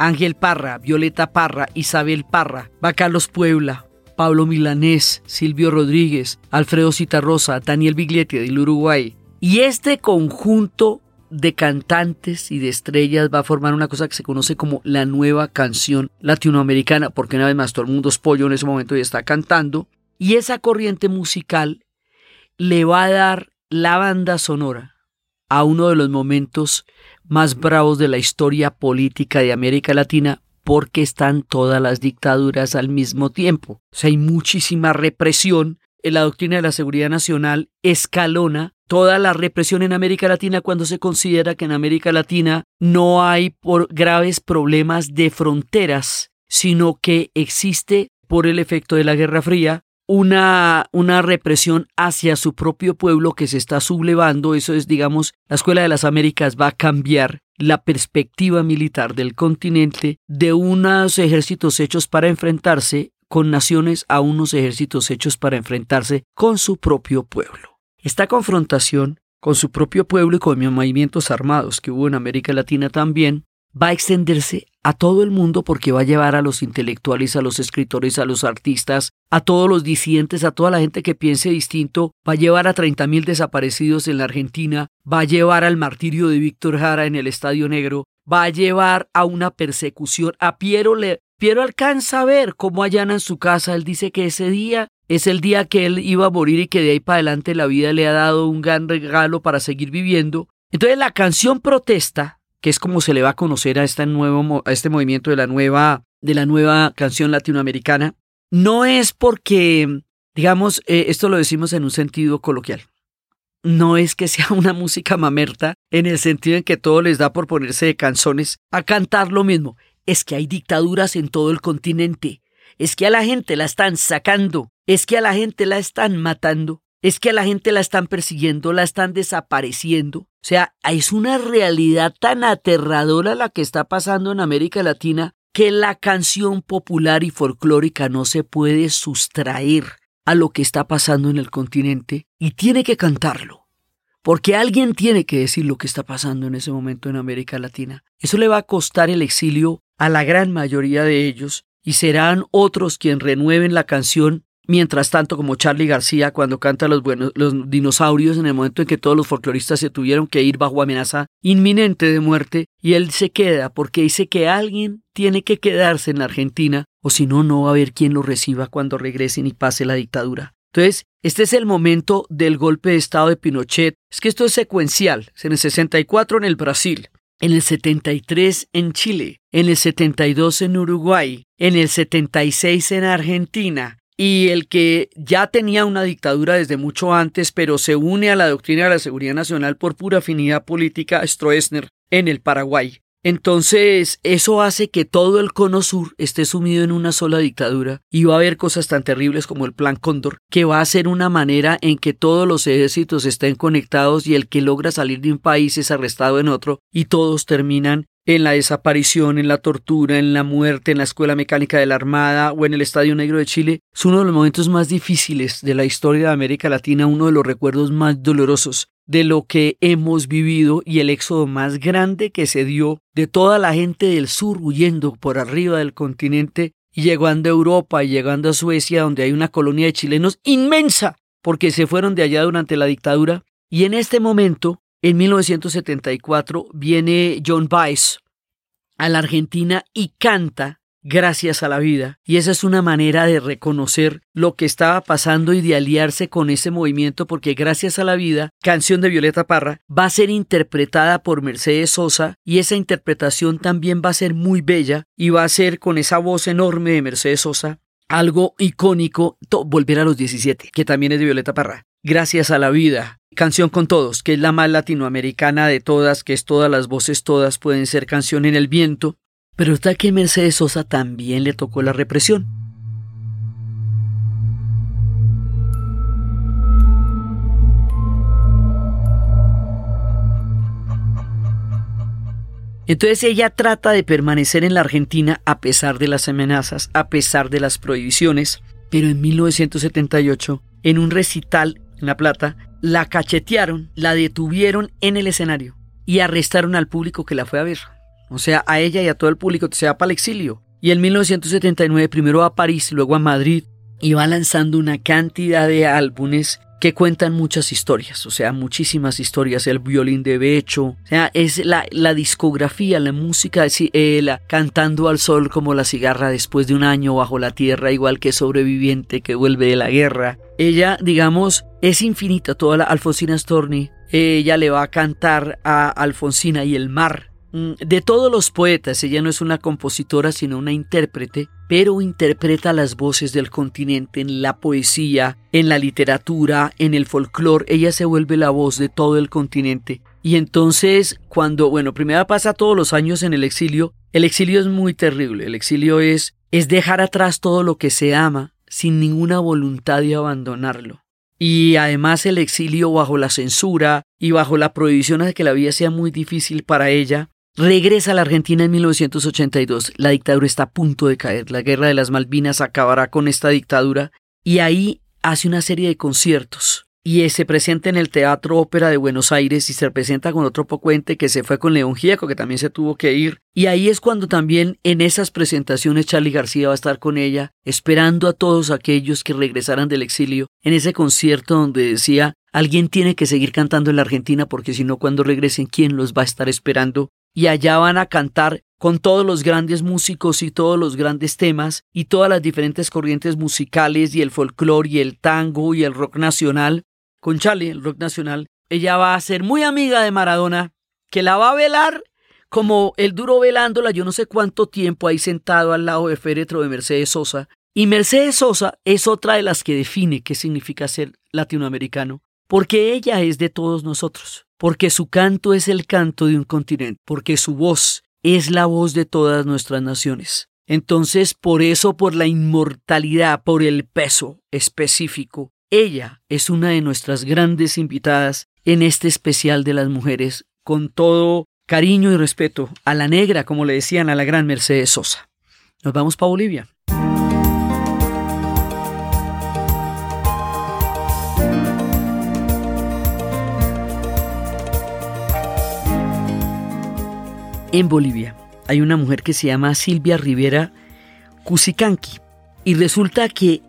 Ángel Parra, Violeta Parra, Isabel Parra, va Carlos Puebla, Pablo Milanés, Silvio Rodríguez, Alfredo Citarrosa, Daniel Biglietti del Uruguay. Y este conjunto de cantantes y de estrellas va a formar una cosa que se conoce como la nueva canción latinoamericana, porque una vez más todo el mundo es pollo en ese momento y está cantando. Y esa corriente musical le va a dar la banda sonora a uno de los momentos más bravos de la historia política de América Latina porque están todas las dictaduras al mismo tiempo. O sea, hay muchísima represión. En la doctrina de la seguridad nacional escalona toda la represión en América Latina cuando se considera que en América Latina no hay por graves problemas de fronteras, sino que existe por el efecto de la Guerra Fría una, una represión hacia su propio pueblo que se está sublevando. Eso es, digamos, la Escuela de las Américas va a cambiar la perspectiva militar del continente de unos ejércitos hechos para enfrentarse con naciones a unos ejércitos hechos para enfrentarse con su propio pueblo. Esta confrontación con su propio pueblo y con movimientos armados que hubo en América Latina también va a extenderse a todo el mundo porque va a llevar a los intelectuales, a los escritores, a los artistas, a todos los disidentes, a toda la gente que piense distinto, va a llevar a 30.000 desaparecidos en la Argentina, va a llevar al martirio de Víctor Jara en el Estadio Negro, va a llevar a una persecución. A Piero le Piero alcanza a ver cómo allanan su casa. Él dice que ese día es el día que él iba a morir y que de ahí para adelante la vida le ha dado un gran regalo para seguir viviendo. Entonces la canción protesta que es como se le va a conocer a este nuevo a este movimiento de la nueva de la nueva canción latinoamericana, no es porque digamos eh, esto lo decimos en un sentido coloquial. No es que sea una música mamerta en el sentido en que todo les da por ponerse de canzones a cantar lo mismo. Es que hay dictaduras en todo el continente. Es que a la gente la están sacando. Es que a la gente la están matando es que a la gente la están persiguiendo, la están desapareciendo. O sea, es una realidad tan aterradora la que está pasando en América Latina que la canción popular y folclórica no se puede sustraer a lo que está pasando en el continente y tiene que cantarlo. Porque alguien tiene que decir lo que está pasando en ese momento en América Latina. Eso le va a costar el exilio a la gran mayoría de ellos y serán otros quienes renueven la canción Mientras tanto, como Charlie García cuando canta los, buenos, los dinosaurios en el momento en que todos los folcloristas se tuvieron que ir bajo amenaza inminente de muerte, y él se queda porque dice que alguien tiene que quedarse en la Argentina, o si no, no va a haber quien lo reciba cuando regresen y pase la dictadura. Entonces, este es el momento del golpe de Estado de Pinochet. Es que esto es secuencial. En el 64 en el Brasil, en el 73 en Chile, en el 72 en Uruguay, en el 76 en Argentina, y el que ya tenía una dictadura desde mucho antes, pero se une a la doctrina de la seguridad nacional por pura afinidad política, Stroessner, en el Paraguay. Entonces, eso hace que todo el cono sur esté sumido en una sola dictadura y va a haber cosas tan terribles como el Plan Cóndor, que va a ser una manera en que todos los ejércitos estén conectados y el que logra salir de un país es arrestado en otro y todos terminan en la desaparición, en la tortura, en la muerte, en la escuela mecánica de la Armada o en el Estadio Negro de Chile, es uno de los momentos más difíciles de la historia de América Latina, uno de los recuerdos más dolorosos de lo que hemos vivido y el éxodo más grande que se dio de toda la gente del sur huyendo por arriba del continente y llegando a Europa y llegando a Suecia, donde hay una colonia de chilenos inmensa, porque se fueron de allá durante la dictadura. Y en este momento en 1974 viene John Baez a la Argentina y canta Gracias a la vida. Y esa es una manera de reconocer lo que estaba pasando y de aliarse con ese movimiento porque Gracias a la vida, canción de Violeta Parra, va a ser interpretada por Mercedes Sosa y esa interpretación también va a ser muy bella y va a ser con esa voz enorme de Mercedes Sosa algo icónico, Volver a los 17, que también es de Violeta Parra. Gracias a la vida, Canción con todos, que es la más latinoamericana de todas, que es todas las voces todas pueden ser canción en el viento, pero está que Mercedes Sosa también le tocó la represión. Entonces ella trata de permanecer en la Argentina a pesar de las amenazas, a pesar de las prohibiciones, pero en 1978, en un recital en La Plata, la cachetearon, la detuvieron en el escenario y arrestaron al público que la fue a ver. O sea, a ella y a todo el público se va para el exilio. Y en 1979 primero a París, luego a Madrid y va lanzando una cantidad de álbumes que cuentan muchas historias, o sea, muchísimas historias, el violín de Becho, o sea, es la, la discografía, la música, eh, la, cantando al sol como la cigarra después de un año bajo la tierra, igual que sobreviviente que vuelve de la guerra. Ella, digamos, es infinita, toda la Alfonsina Storni, ella le va a cantar a Alfonsina y el mar, de todos los poetas, ella no es una compositora sino una intérprete, pero interpreta las voces del continente en la poesía, en la literatura, en el folclore, ella se vuelve la voz de todo el continente. Y entonces, cuando, bueno, primero pasa todos los años en el exilio, el exilio es muy terrible, el exilio es, es dejar atrás todo lo que se ama sin ninguna voluntad de abandonarlo. Y además el exilio bajo la censura y bajo la prohibición de que la vida sea muy difícil para ella, Regresa a la Argentina en 1982. La dictadura está a punto de caer. La guerra de las Malvinas acabará con esta dictadura. Y ahí hace una serie de conciertos. Y se presenta en el Teatro Ópera de Buenos Aires y se presenta con otro pocuente que se fue con León Gieco, que también se tuvo que ir. Y ahí es cuando también en esas presentaciones Charlie García va a estar con ella, esperando a todos aquellos que regresaran del exilio, en ese concierto donde decía, alguien tiene que seguir cantando en la Argentina porque si no, cuando regresen, ¿quién los va a estar esperando? Y allá van a cantar con todos los grandes músicos y todos los grandes temas y todas las diferentes corrientes musicales y el folclore y el tango y el rock nacional. Con Charlie, el rock nacional, ella va a ser muy amiga de Maradona, que la va a velar como el duro velándola yo no sé cuánto tiempo ahí sentado al lado de féretro de Mercedes Sosa. Y Mercedes Sosa es otra de las que define qué significa ser latinoamericano, porque ella es de todos nosotros porque su canto es el canto de un continente, porque su voz es la voz de todas nuestras naciones. Entonces, por eso, por la inmortalidad, por el peso específico, ella es una de nuestras grandes invitadas en este especial de las mujeres, con todo cariño y respeto a la negra, como le decían a la gran Mercedes Sosa. Nos vamos para Bolivia. En Bolivia. Hay una mujer que se llama Silvia Rivera Cusicanqui. Y resulta que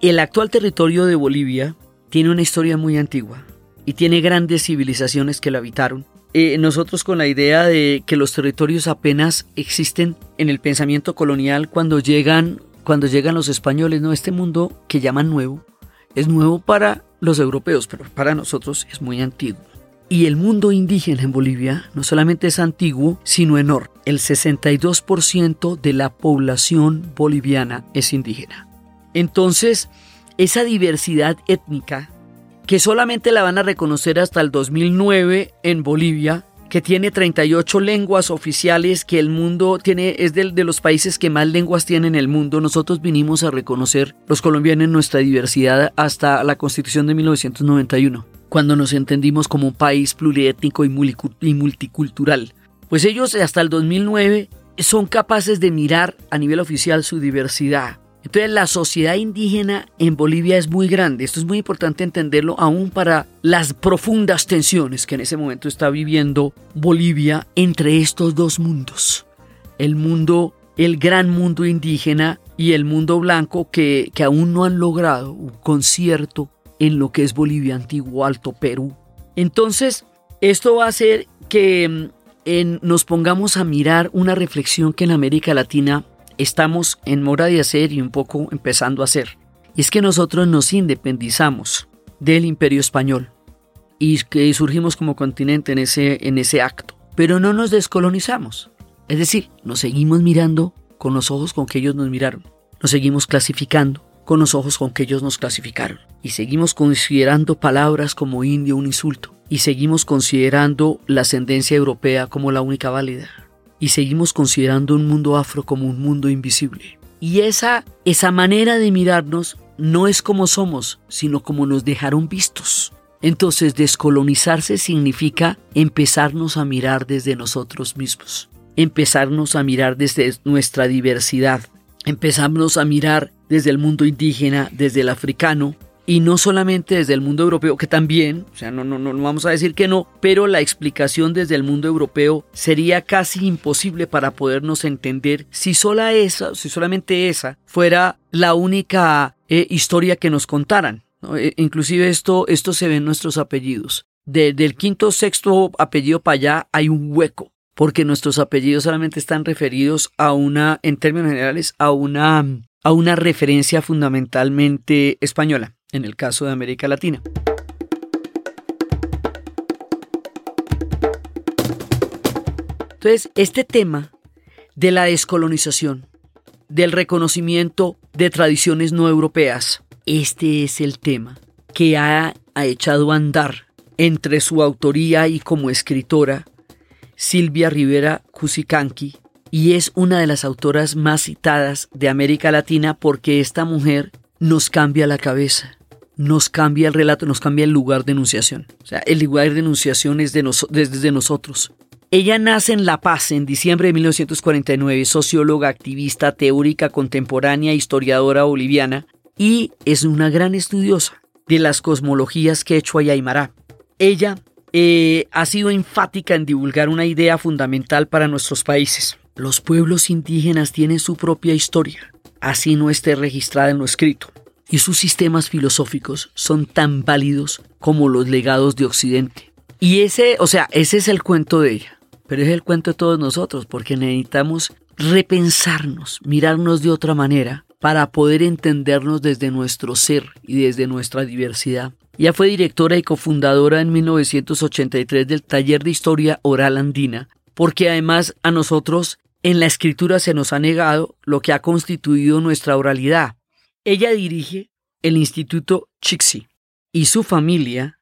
el actual territorio de Bolivia tiene una historia muy antigua y tiene grandes civilizaciones que lo habitaron. Eh, nosotros con la idea de que los territorios apenas existen en el pensamiento colonial cuando llegan, cuando llegan los españoles, no este mundo que llaman nuevo, es nuevo para los europeos, pero para nosotros es muy antiguo. Y el mundo indígena en Bolivia no solamente es antiguo, sino enorme. El 62% de la población boliviana es indígena. Entonces, esa diversidad étnica, que solamente la van a reconocer hasta el 2009 en Bolivia, que tiene 38 lenguas oficiales, que el mundo tiene, es de, de, los países que más lenguas tiene en el mundo. Nosotros vinimos a reconocer los colombianos nuestra diversidad hasta la Constitución de 1991, cuando nos entendimos como un país pluriétnico y multicultural. Pues ellos hasta el 2009 son capaces de mirar a nivel oficial su diversidad. Entonces la sociedad indígena en Bolivia es muy grande. Esto es muy importante entenderlo aún para las profundas tensiones que en ese momento está viviendo Bolivia entre estos dos mundos. El mundo, el gran mundo indígena y el mundo blanco que, que aún no han logrado un concierto en lo que es Bolivia antiguo, Alto Perú. Entonces, esto va a hacer que mm, en, nos pongamos a mirar una reflexión que en América Latina estamos en mora de hacer y un poco empezando a hacer. Y es que nosotros nos independizamos del imperio español y que surgimos como continente en ese, en ese acto. Pero no nos descolonizamos. Es decir, nos seguimos mirando con los ojos con que ellos nos miraron. Nos seguimos clasificando con los ojos con que ellos nos clasificaron. Y seguimos considerando palabras como indio un insulto. Y seguimos considerando la ascendencia europea como la única válida y seguimos considerando un mundo afro como un mundo invisible. Y esa, esa manera de mirarnos no es como somos, sino como nos dejaron vistos. Entonces descolonizarse significa empezarnos a mirar desde nosotros mismos, empezarnos a mirar desde nuestra diversidad, empezarnos a mirar desde el mundo indígena, desde el africano, y no solamente desde el mundo europeo, que también, o sea, no, no, no, vamos a decir que no, pero la explicación desde el mundo europeo sería casi imposible para podernos entender si sola esa, si solamente esa fuera la única eh, historia que nos contaran. E, inclusive esto, esto se ve en nuestros apellidos. Desde el quinto sexto apellido para allá hay un hueco, porque nuestros apellidos solamente están referidos a una, en términos generales, a una, a una referencia fundamentalmente española en el caso de América Latina. Entonces, este tema de la descolonización, del reconocimiento de tradiciones no europeas, este es el tema que ha, echado a andar entre su autoría y como escritora Silvia Rivera Cusicanqui, y es una de las autoras más citadas de América Latina porque esta mujer nos cambia la cabeza nos cambia el relato, nos cambia el lugar de enunciación. O sea, el lugar de enunciación es de desde nosotros. Ella nace en La Paz en diciembre de 1949, socióloga, activista, teórica contemporánea, historiadora boliviana y es una gran estudiosa de las cosmologías quechua y aymara. Ella eh, ha sido enfática en divulgar una idea fundamental para nuestros países. Los pueblos indígenas tienen su propia historia, así no esté registrada en lo escrito y sus sistemas filosóficos son tan válidos como los legados de Occidente. Y ese, o sea, ese es el cuento de ella, pero es el cuento de todos nosotros, porque necesitamos repensarnos, mirarnos de otra manera para poder entendernos desde nuestro ser y desde nuestra diversidad. Ella fue directora y cofundadora en 1983 del Taller de Historia Oral Andina, porque además a nosotros en la escritura se nos ha negado lo que ha constituido nuestra oralidad, ella dirige el Instituto Chixi y su familia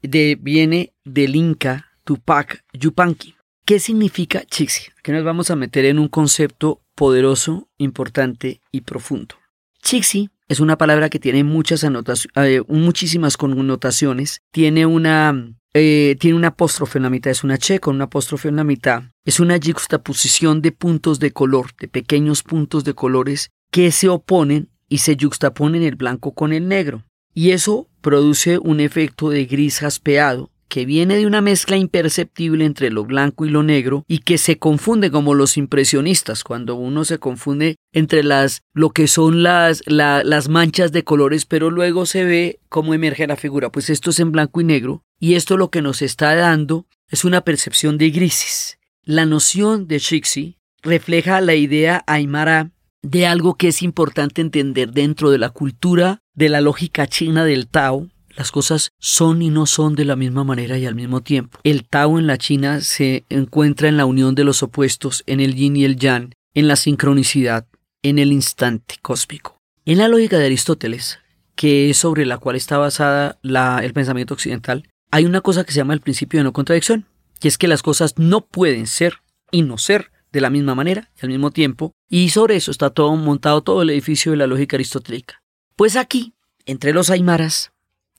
de, viene del Inca Tupac Yupanqui. ¿Qué significa Chixi? Aquí nos vamos a meter en un concepto poderoso, importante y profundo. Chixi es una palabra que tiene muchas eh, muchísimas connotaciones. Tiene una, eh, tiene apóstrofe en la mitad, es una che con una apóstrofe en la mitad. Es una juxtaposición de puntos de color, de pequeños puntos de colores que se oponen y se yuxtaponen el blanco con el negro. Y eso produce un efecto de gris jaspeado que viene de una mezcla imperceptible entre lo blanco y lo negro y que se confunde como los impresionistas cuando uno se confunde entre las lo que son las, las manchas de colores pero luego se ve cómo emerge la figura pues esto es en blanco y negro y esto lo que nos está dando es una percepción de grises la noción de Shixi refleja la idea aymara de algo que es importante entender dentro de la cultura de la lógica china del Tao. Las cosas son y no son de la misma manera y al mismo tiempo. El Tao en la China se encuentra en la unión de los opuestos, en el yin y el yang, en la sincronicidad, en el instante cósmico. En la lógica de Aristóteles, que es sobre la cual está basada el pensamiento occidental, hay una cosa que se llama el principio de no contradicción, que es que las cosas no pueden ser y no ser de la misma manera y al mismo tiempo, y sobre eso está todo montado todo el edificio de la lógica aristotélica. Pues aquí, entre los aymaras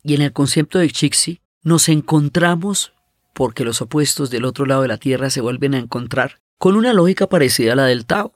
y en el concepto de Chixi, nos encontramos, porque los opuestos del otro lado de la Tierra se vuelven a encontrar, con una lógica parecida a la del Tao,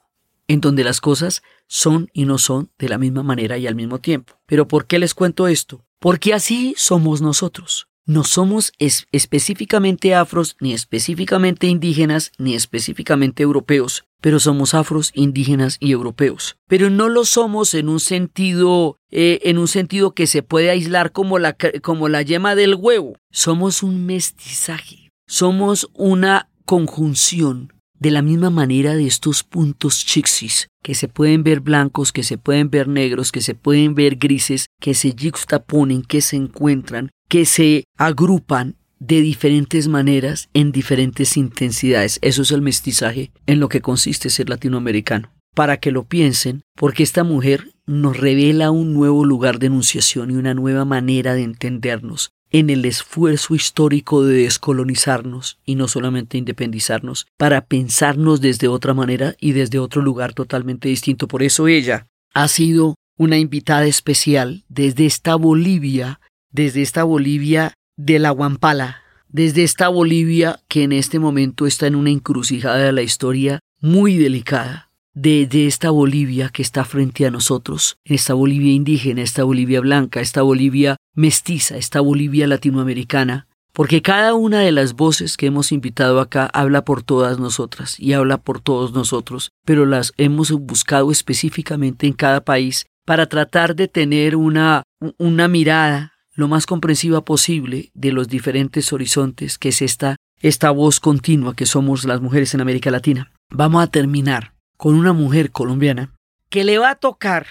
en donde las cosas son y no son de la misma manera y al mismo tiempo. Pero ¿por qué les cuento esto? Porque así somos nosotros. No somos específicamente afros, ni específicamente indígenas, ni específicamente europeos, pero somos afros, indígenas y europeos. Pero no lo somos en un sentido, eh, en un sentido que se puede aislar como la, como la yema del huevo. Somos un mestizaje. Somos una conjunción de la misma manera de estos puntos chixis, que se pueden ver blancos, que se pueden ver negros, que se pueden ver grises, que se juxtaponen, que se encuentran, que se agrupan de diferentes maneras en diferentes intensidades. Eso es el mestizaje en lo que consiste ser latinoamericano. Para que lo piensen, porque esta mujer nos revela un nuevo lugar de enunciación y una nueva manera de entendernos en el esfuerzo histórico de descolonizarnos y no solamente independizarnos, para pensarnos desde otra manera y desde otro lugar totalmente distinto. Por eso ella ha sido una invitada especial desde esta Bolivia desde esta Bolivia de la Guampala, desde esta Bolivia que en este momento está en una encrucijada de la historia muy delicada, desde esta Bolivia que está frente a nosotros, esta Bolivia indígena, esta Bolivia blanca, esta Bolivia mestiza, esta Bolivia latinoamericana, porque cada una de las voces que hemos invitado acá habla por todas nosotras y habla por todos nosotros, pero las hemos buscado específicamente en cada país para tratar de tener una, una mirada lo más comprensiva posible de los diferentes horizontes que es esta, esta voz continua que somos las mujeres en América Latina. Vamos a terminar con una mujer colombiana que le va a tocar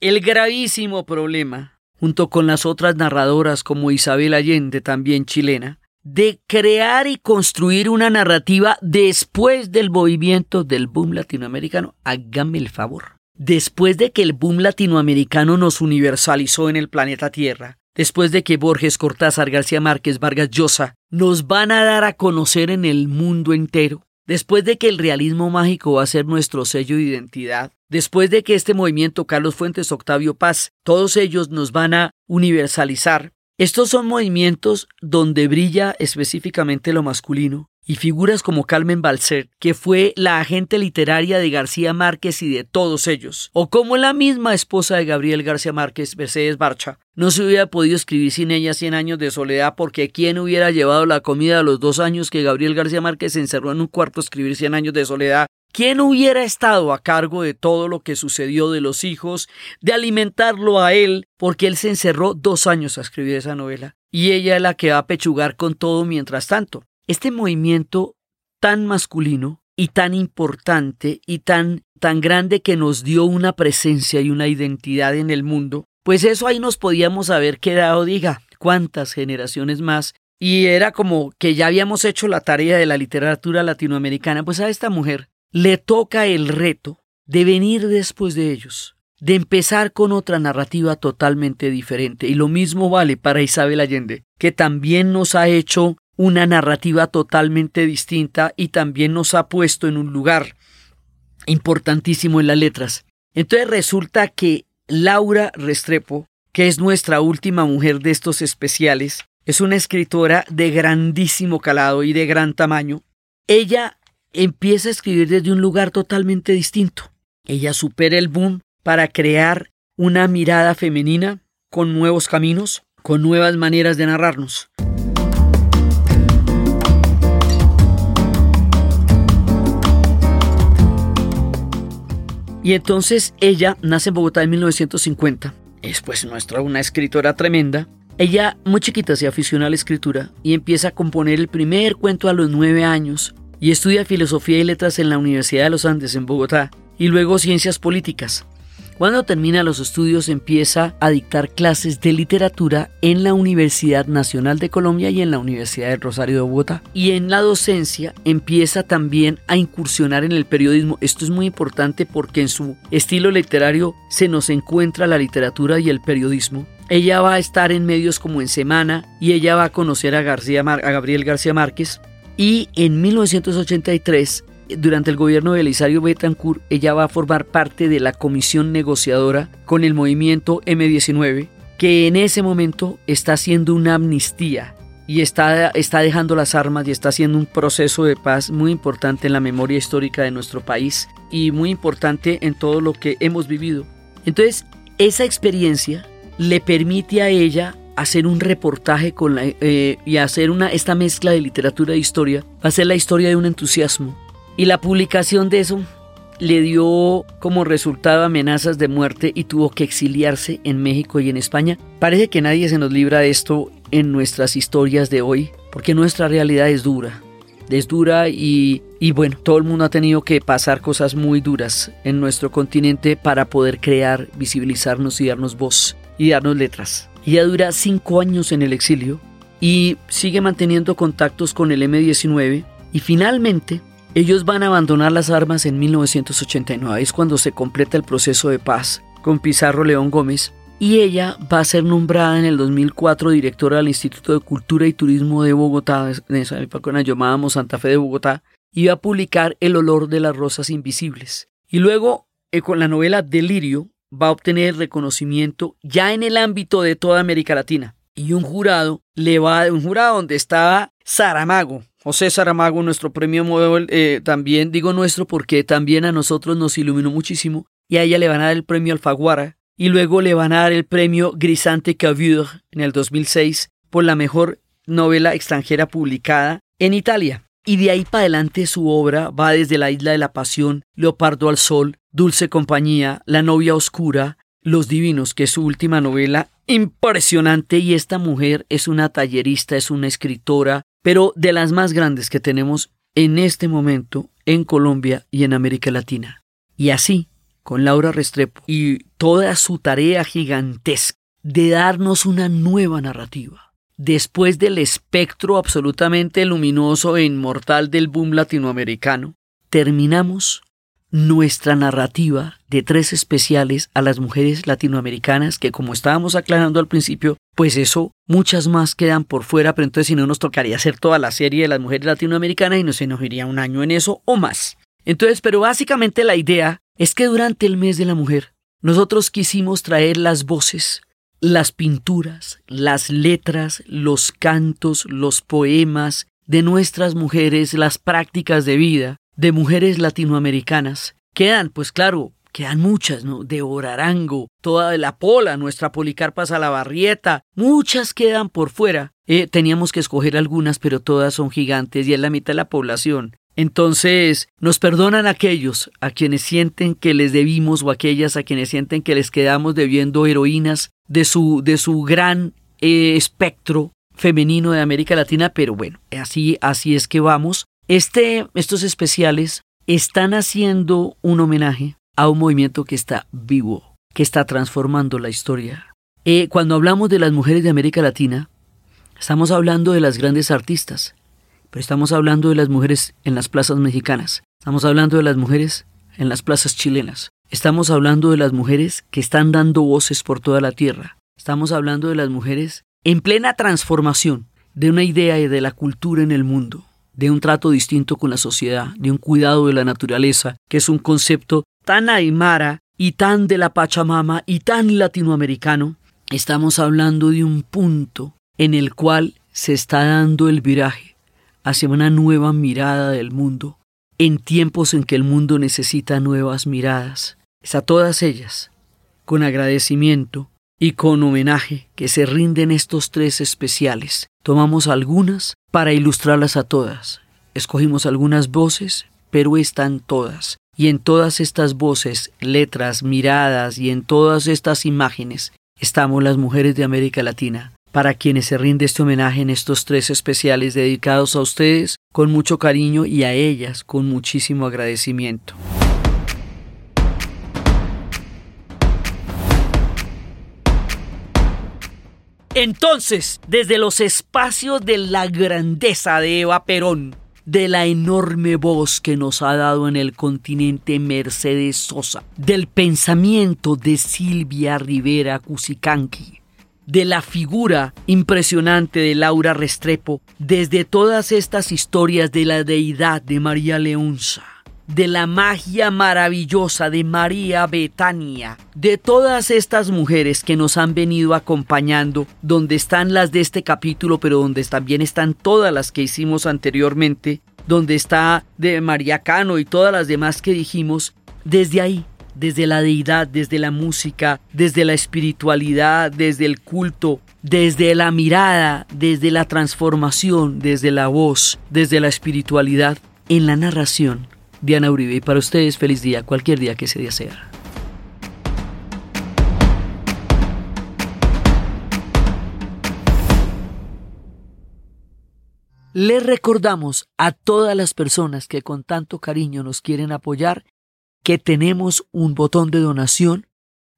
el gravísimo problema, junto con las otras narradoras como Isabel Allende, también chilena, de crear y construir una narrativa después del movimiento del boom latinoamericano. Hágame el favor. Después de que el boom latinoamericano nos universalizó en el planeta Tierra, después de que Borges, Cortázar, García Márquez, Vargas Llosa nos van a dar a conocer en el mundo entero, después de que el realismo mágico va a ser nuestro sello de identidad, después de que este movimiento Carlos Fuentes, Octavio Paz, todos ellos nos van a universalizar, estos son movimientos donde brilla específicamente lo masculino, y figuras como Carmen Balcer, que fue la agente literaria de García Márquez y de todos ellos, o como la misma esposa de Gabriel García Márquez, Mercedes Barcha, no se hubiera podido escribir sin ella Cien años de soledad porque ¿quién hubiera llevado la comida a los dos años que Gabriel García Márquez se encerró en un cuarto a escribir Cien años de soledad? ¿Quién hubiera estado a cargo de todo lo que sucedió de los hijos, de alimentarlo a él, porque él se encerró dos años a escribir esa novela? Y ella es la que va a pechugar con todo mientras tanto. Este movimiento tan masculino y tan importante y tan, tan grande que nos dio una presencia y una identidad en el mundo, pues eso ahí nos podíamos haber quedado, diga, cuántas generaciones más. Y era como que ya habíamos hecho la tarea de la literatura latinoamericana, pues a esta mujer le toca el reto de venir después de ellos, de empezar con otra narrativa totalmente diferente. Y lo mismo vale para Isabel Allende, que también nos ha hecho una narrativa totalmente distinta y también nos ha puesto en un lugar importantísimo en las letras. Entonces resulta que Laura Restrepo, que es nuestra última mujer de estos especiales, es una escritora de grandísimo calado y de gran tamaño. Ella empieza a escribir desde un lugar totalmente distinto. Ella supera el boom para crear una mirada femenina con nuevos caminos, con nuevas maneras de narrarnos. Y entonces ella nace en Bogotá en 1950. Es pues nuestra una escritora tremenda. Ella muy chiquita se aficiona a la escritura y empieza a componer el primer cuento a los nueve años y estudia filosofía y letras en la Universidad de los Andes en Bogotá y luego ciencias políticas. Cuando termina los estudios empieza a dictar clases de literatura en la Universidad Nacional de Colombia y en la Universidad del Rosario de Bogotá. Y en la docencia empieza también a incursionar en el periodismo. Esto es muy importante porque en su estilo literario se nos encuentra la literatura y el periodismo. Ella va a estar en medios como en Semana y ella va a conocer a, García a Gabriel García Márquez. Y en 1983 durante el gobierno de Elisario Betancourt, ella va a formar parte de la comisión negociadora con el movimiento M19, que en ese momento está haciendo una amnistía y está, está dejando las armas y está haciendo un proceso de paz muy importante en la memoria histórica de nuestro país y muy importante en todo lo que hemos vivido. Entonces, esa experiencia le permite a ella hacer un reportaje con eh, y hacer una, esta mezcla de literatura e historia, hacer la historia de un entusiasmo, y la publicación de eso le dio como resultado amenazas de muerte y tuvo que exiliarse en México y en España. Parece que nadie se nos libra de esto en nuestras historias de hoy, porque nuestra realidad es dura. Es dura y, y bueno, todo el mundo ha tenido que pasar cosas muy duras en nuestro continente para poder crear, visibilizarnos y darnos voz y darnos letras. Ella dura cinco años en el exilio y sigue manteniendo contactos con el M19 y finalmente ellos van a abandonar las armas en 1989, es cuando se completa el proceso de paz con Pizarro León Gómez, y ella va a ser nombrada en el 2004 directora del Instituto de Cultura y Turismo de Bogotá, en esa época la llamábamos Santa Fe de Bogotá, y va a publicar El olor de las rosas invisibles. Y luego, eh, con la novela Delirio, va a obtener reconocimiento ya en el ámbito de toda América Latina. Y un jurado le va, un jurado donde estaba Saramago, José Saramago, nuestro premio Nobel, eh, también digo nuestro porque también a nosotros nos iluminó muchísimo, y a ella le van a dar el premio Alfaguara, y luego le van a dar el premio Grisante Cavure en el 2006 por la mejor novela extranjera publicada en Italia. Y de ahí para adelante su obra va desde La Isla de la Pasión, Leopardo al Sol, Dulce Compañía, La Novia Oscura, Los Divinos, que es su última novela impresionante y esta mujer es una tallerista, es una escritora, pero de las más grandes que tenemos en este momento en Colombia y en América Latina. Y así, con Laura Restrepo y toda su tarea gigantesca de darnos una nueva narrativa, después del espectro absolutamente luminoso e inmortal del boom latinoamericano, terminamos nuestra narrativa de tres especiales a las mujeres latinoamericanas que como estábamos aclarando al principio, pues eso muchas más quedan por fuera, pero entonces si no nos tocaría hacer toda la serie de las mujeres latinoamericanas y nos iría un año en eso o más. Entonces, pero básicamente la idea es que durante el mes de la mujer nosotros quisimos traer las voces, las pinturas, las letras, los cantos, los poemas de nuestras mujeres, las prácticas de vida, de mujeres latinoamericanas. Quedan, pues claro, quedan muchas, ¿no? De Orarango, toda de la Pola, nuestra Policarpa Salabarrieta, muchas quedan por fuera. Eh, teníamos que escoger algunas, pero todas son gigantes y es la mitad de la población. Entonces, nos perdonan aquellos a quienes sienten que les debimos o aquellas a quienes sienten que les quedamos debiendo heroínas de su, de su gran eh, espectro femenino de América Latina, pero bueno, así, así es que vamos. Este, estos especiales están haciendo un homenaje a un movimiento que está vivo, que está transformando la historia. Eh, cuando hablamos de las mujeres de América Latina, estamos hablando de las grandes artistas, pero estamos hablando de las mujeres en las plazas mexicanas, estamos hablando de las mujeres en las plazas chilenas, estamos hablando de las mujeres que están dando voces por toda la tierra, estamos hablando de las mujeres en plena transformación de una idea y de la cultura en el mundo de un trato distinto con la sociedad, de un cuidado de la naturaleza, que es un concepto tan aymara y tan de la Pachamama y tan latinoamericano, estamos hablando de un punto en el cual se está dando el viraje hacia una nueva mirada del mundo, en tiempos en que el mundo necesita nuevas miradas. Es a todas ellas, con agradecimiento y con homenaje que se rinden estos tres especiales. Tomamos algunas para ilustrarlas a todas. Escogimos algunas voces, pero están todas. Y en todas estas voces, letras, miradas y en todas estas imágenes estamos las mujeres de América Latina, para quienes se rinde este homenaje en estos tres especiales dedicados a ustedes con mucho cariño y a ellas con muchísimo agradecimiento. Entonces, desde los espacios de la grandeza de Eva Perón, de la enorme voz que nos ha dado en el continente Mercedes Sosa, del pensamiento de Silvia Rivera Cusicanqui, de la figura impresionante de Laura Restrepo, desde todas estas historias de la deidad de María Leonza de la magia maravillosa de María Betania, de todas estas mujeres que nos han venido acompañando, donde están las de este capítulo, pero donde también están todas las que hicimos anteriormente, donde está de María Cano y todas las demás que dijimos, desde ahí, desde la deidad, desde la música, desde la espiritualidad, desde el culto, desde la mirada, desde la transformación, desde la voz, desde la espiritualidad, en la narración Diana Uribe. Y para ustedes, feliz día, cualquier día que ese día sea. Les recordamos a todas las personas que con tanto cariño nos quieren apoyar que tenemos un botón de donación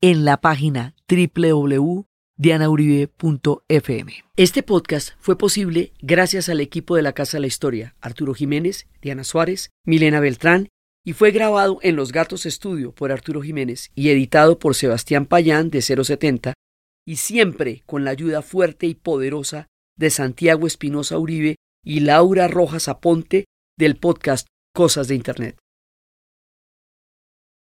en la página www dianauribe.fm. Este podcast fue posible gracias al equipo de la Casa de la Historia, Arturo Jiménez, Diana Suárez, Milena Beltrán, y fue grabado en Los Gatos Estudio por Arturo Jiménez y editado por Sebastián Payán de 070, y siempre con la ayuda fuerte y poderosa de Santiago Espinosa Uribe y Laura Rojas Aponte del podcast Cosas de Internet.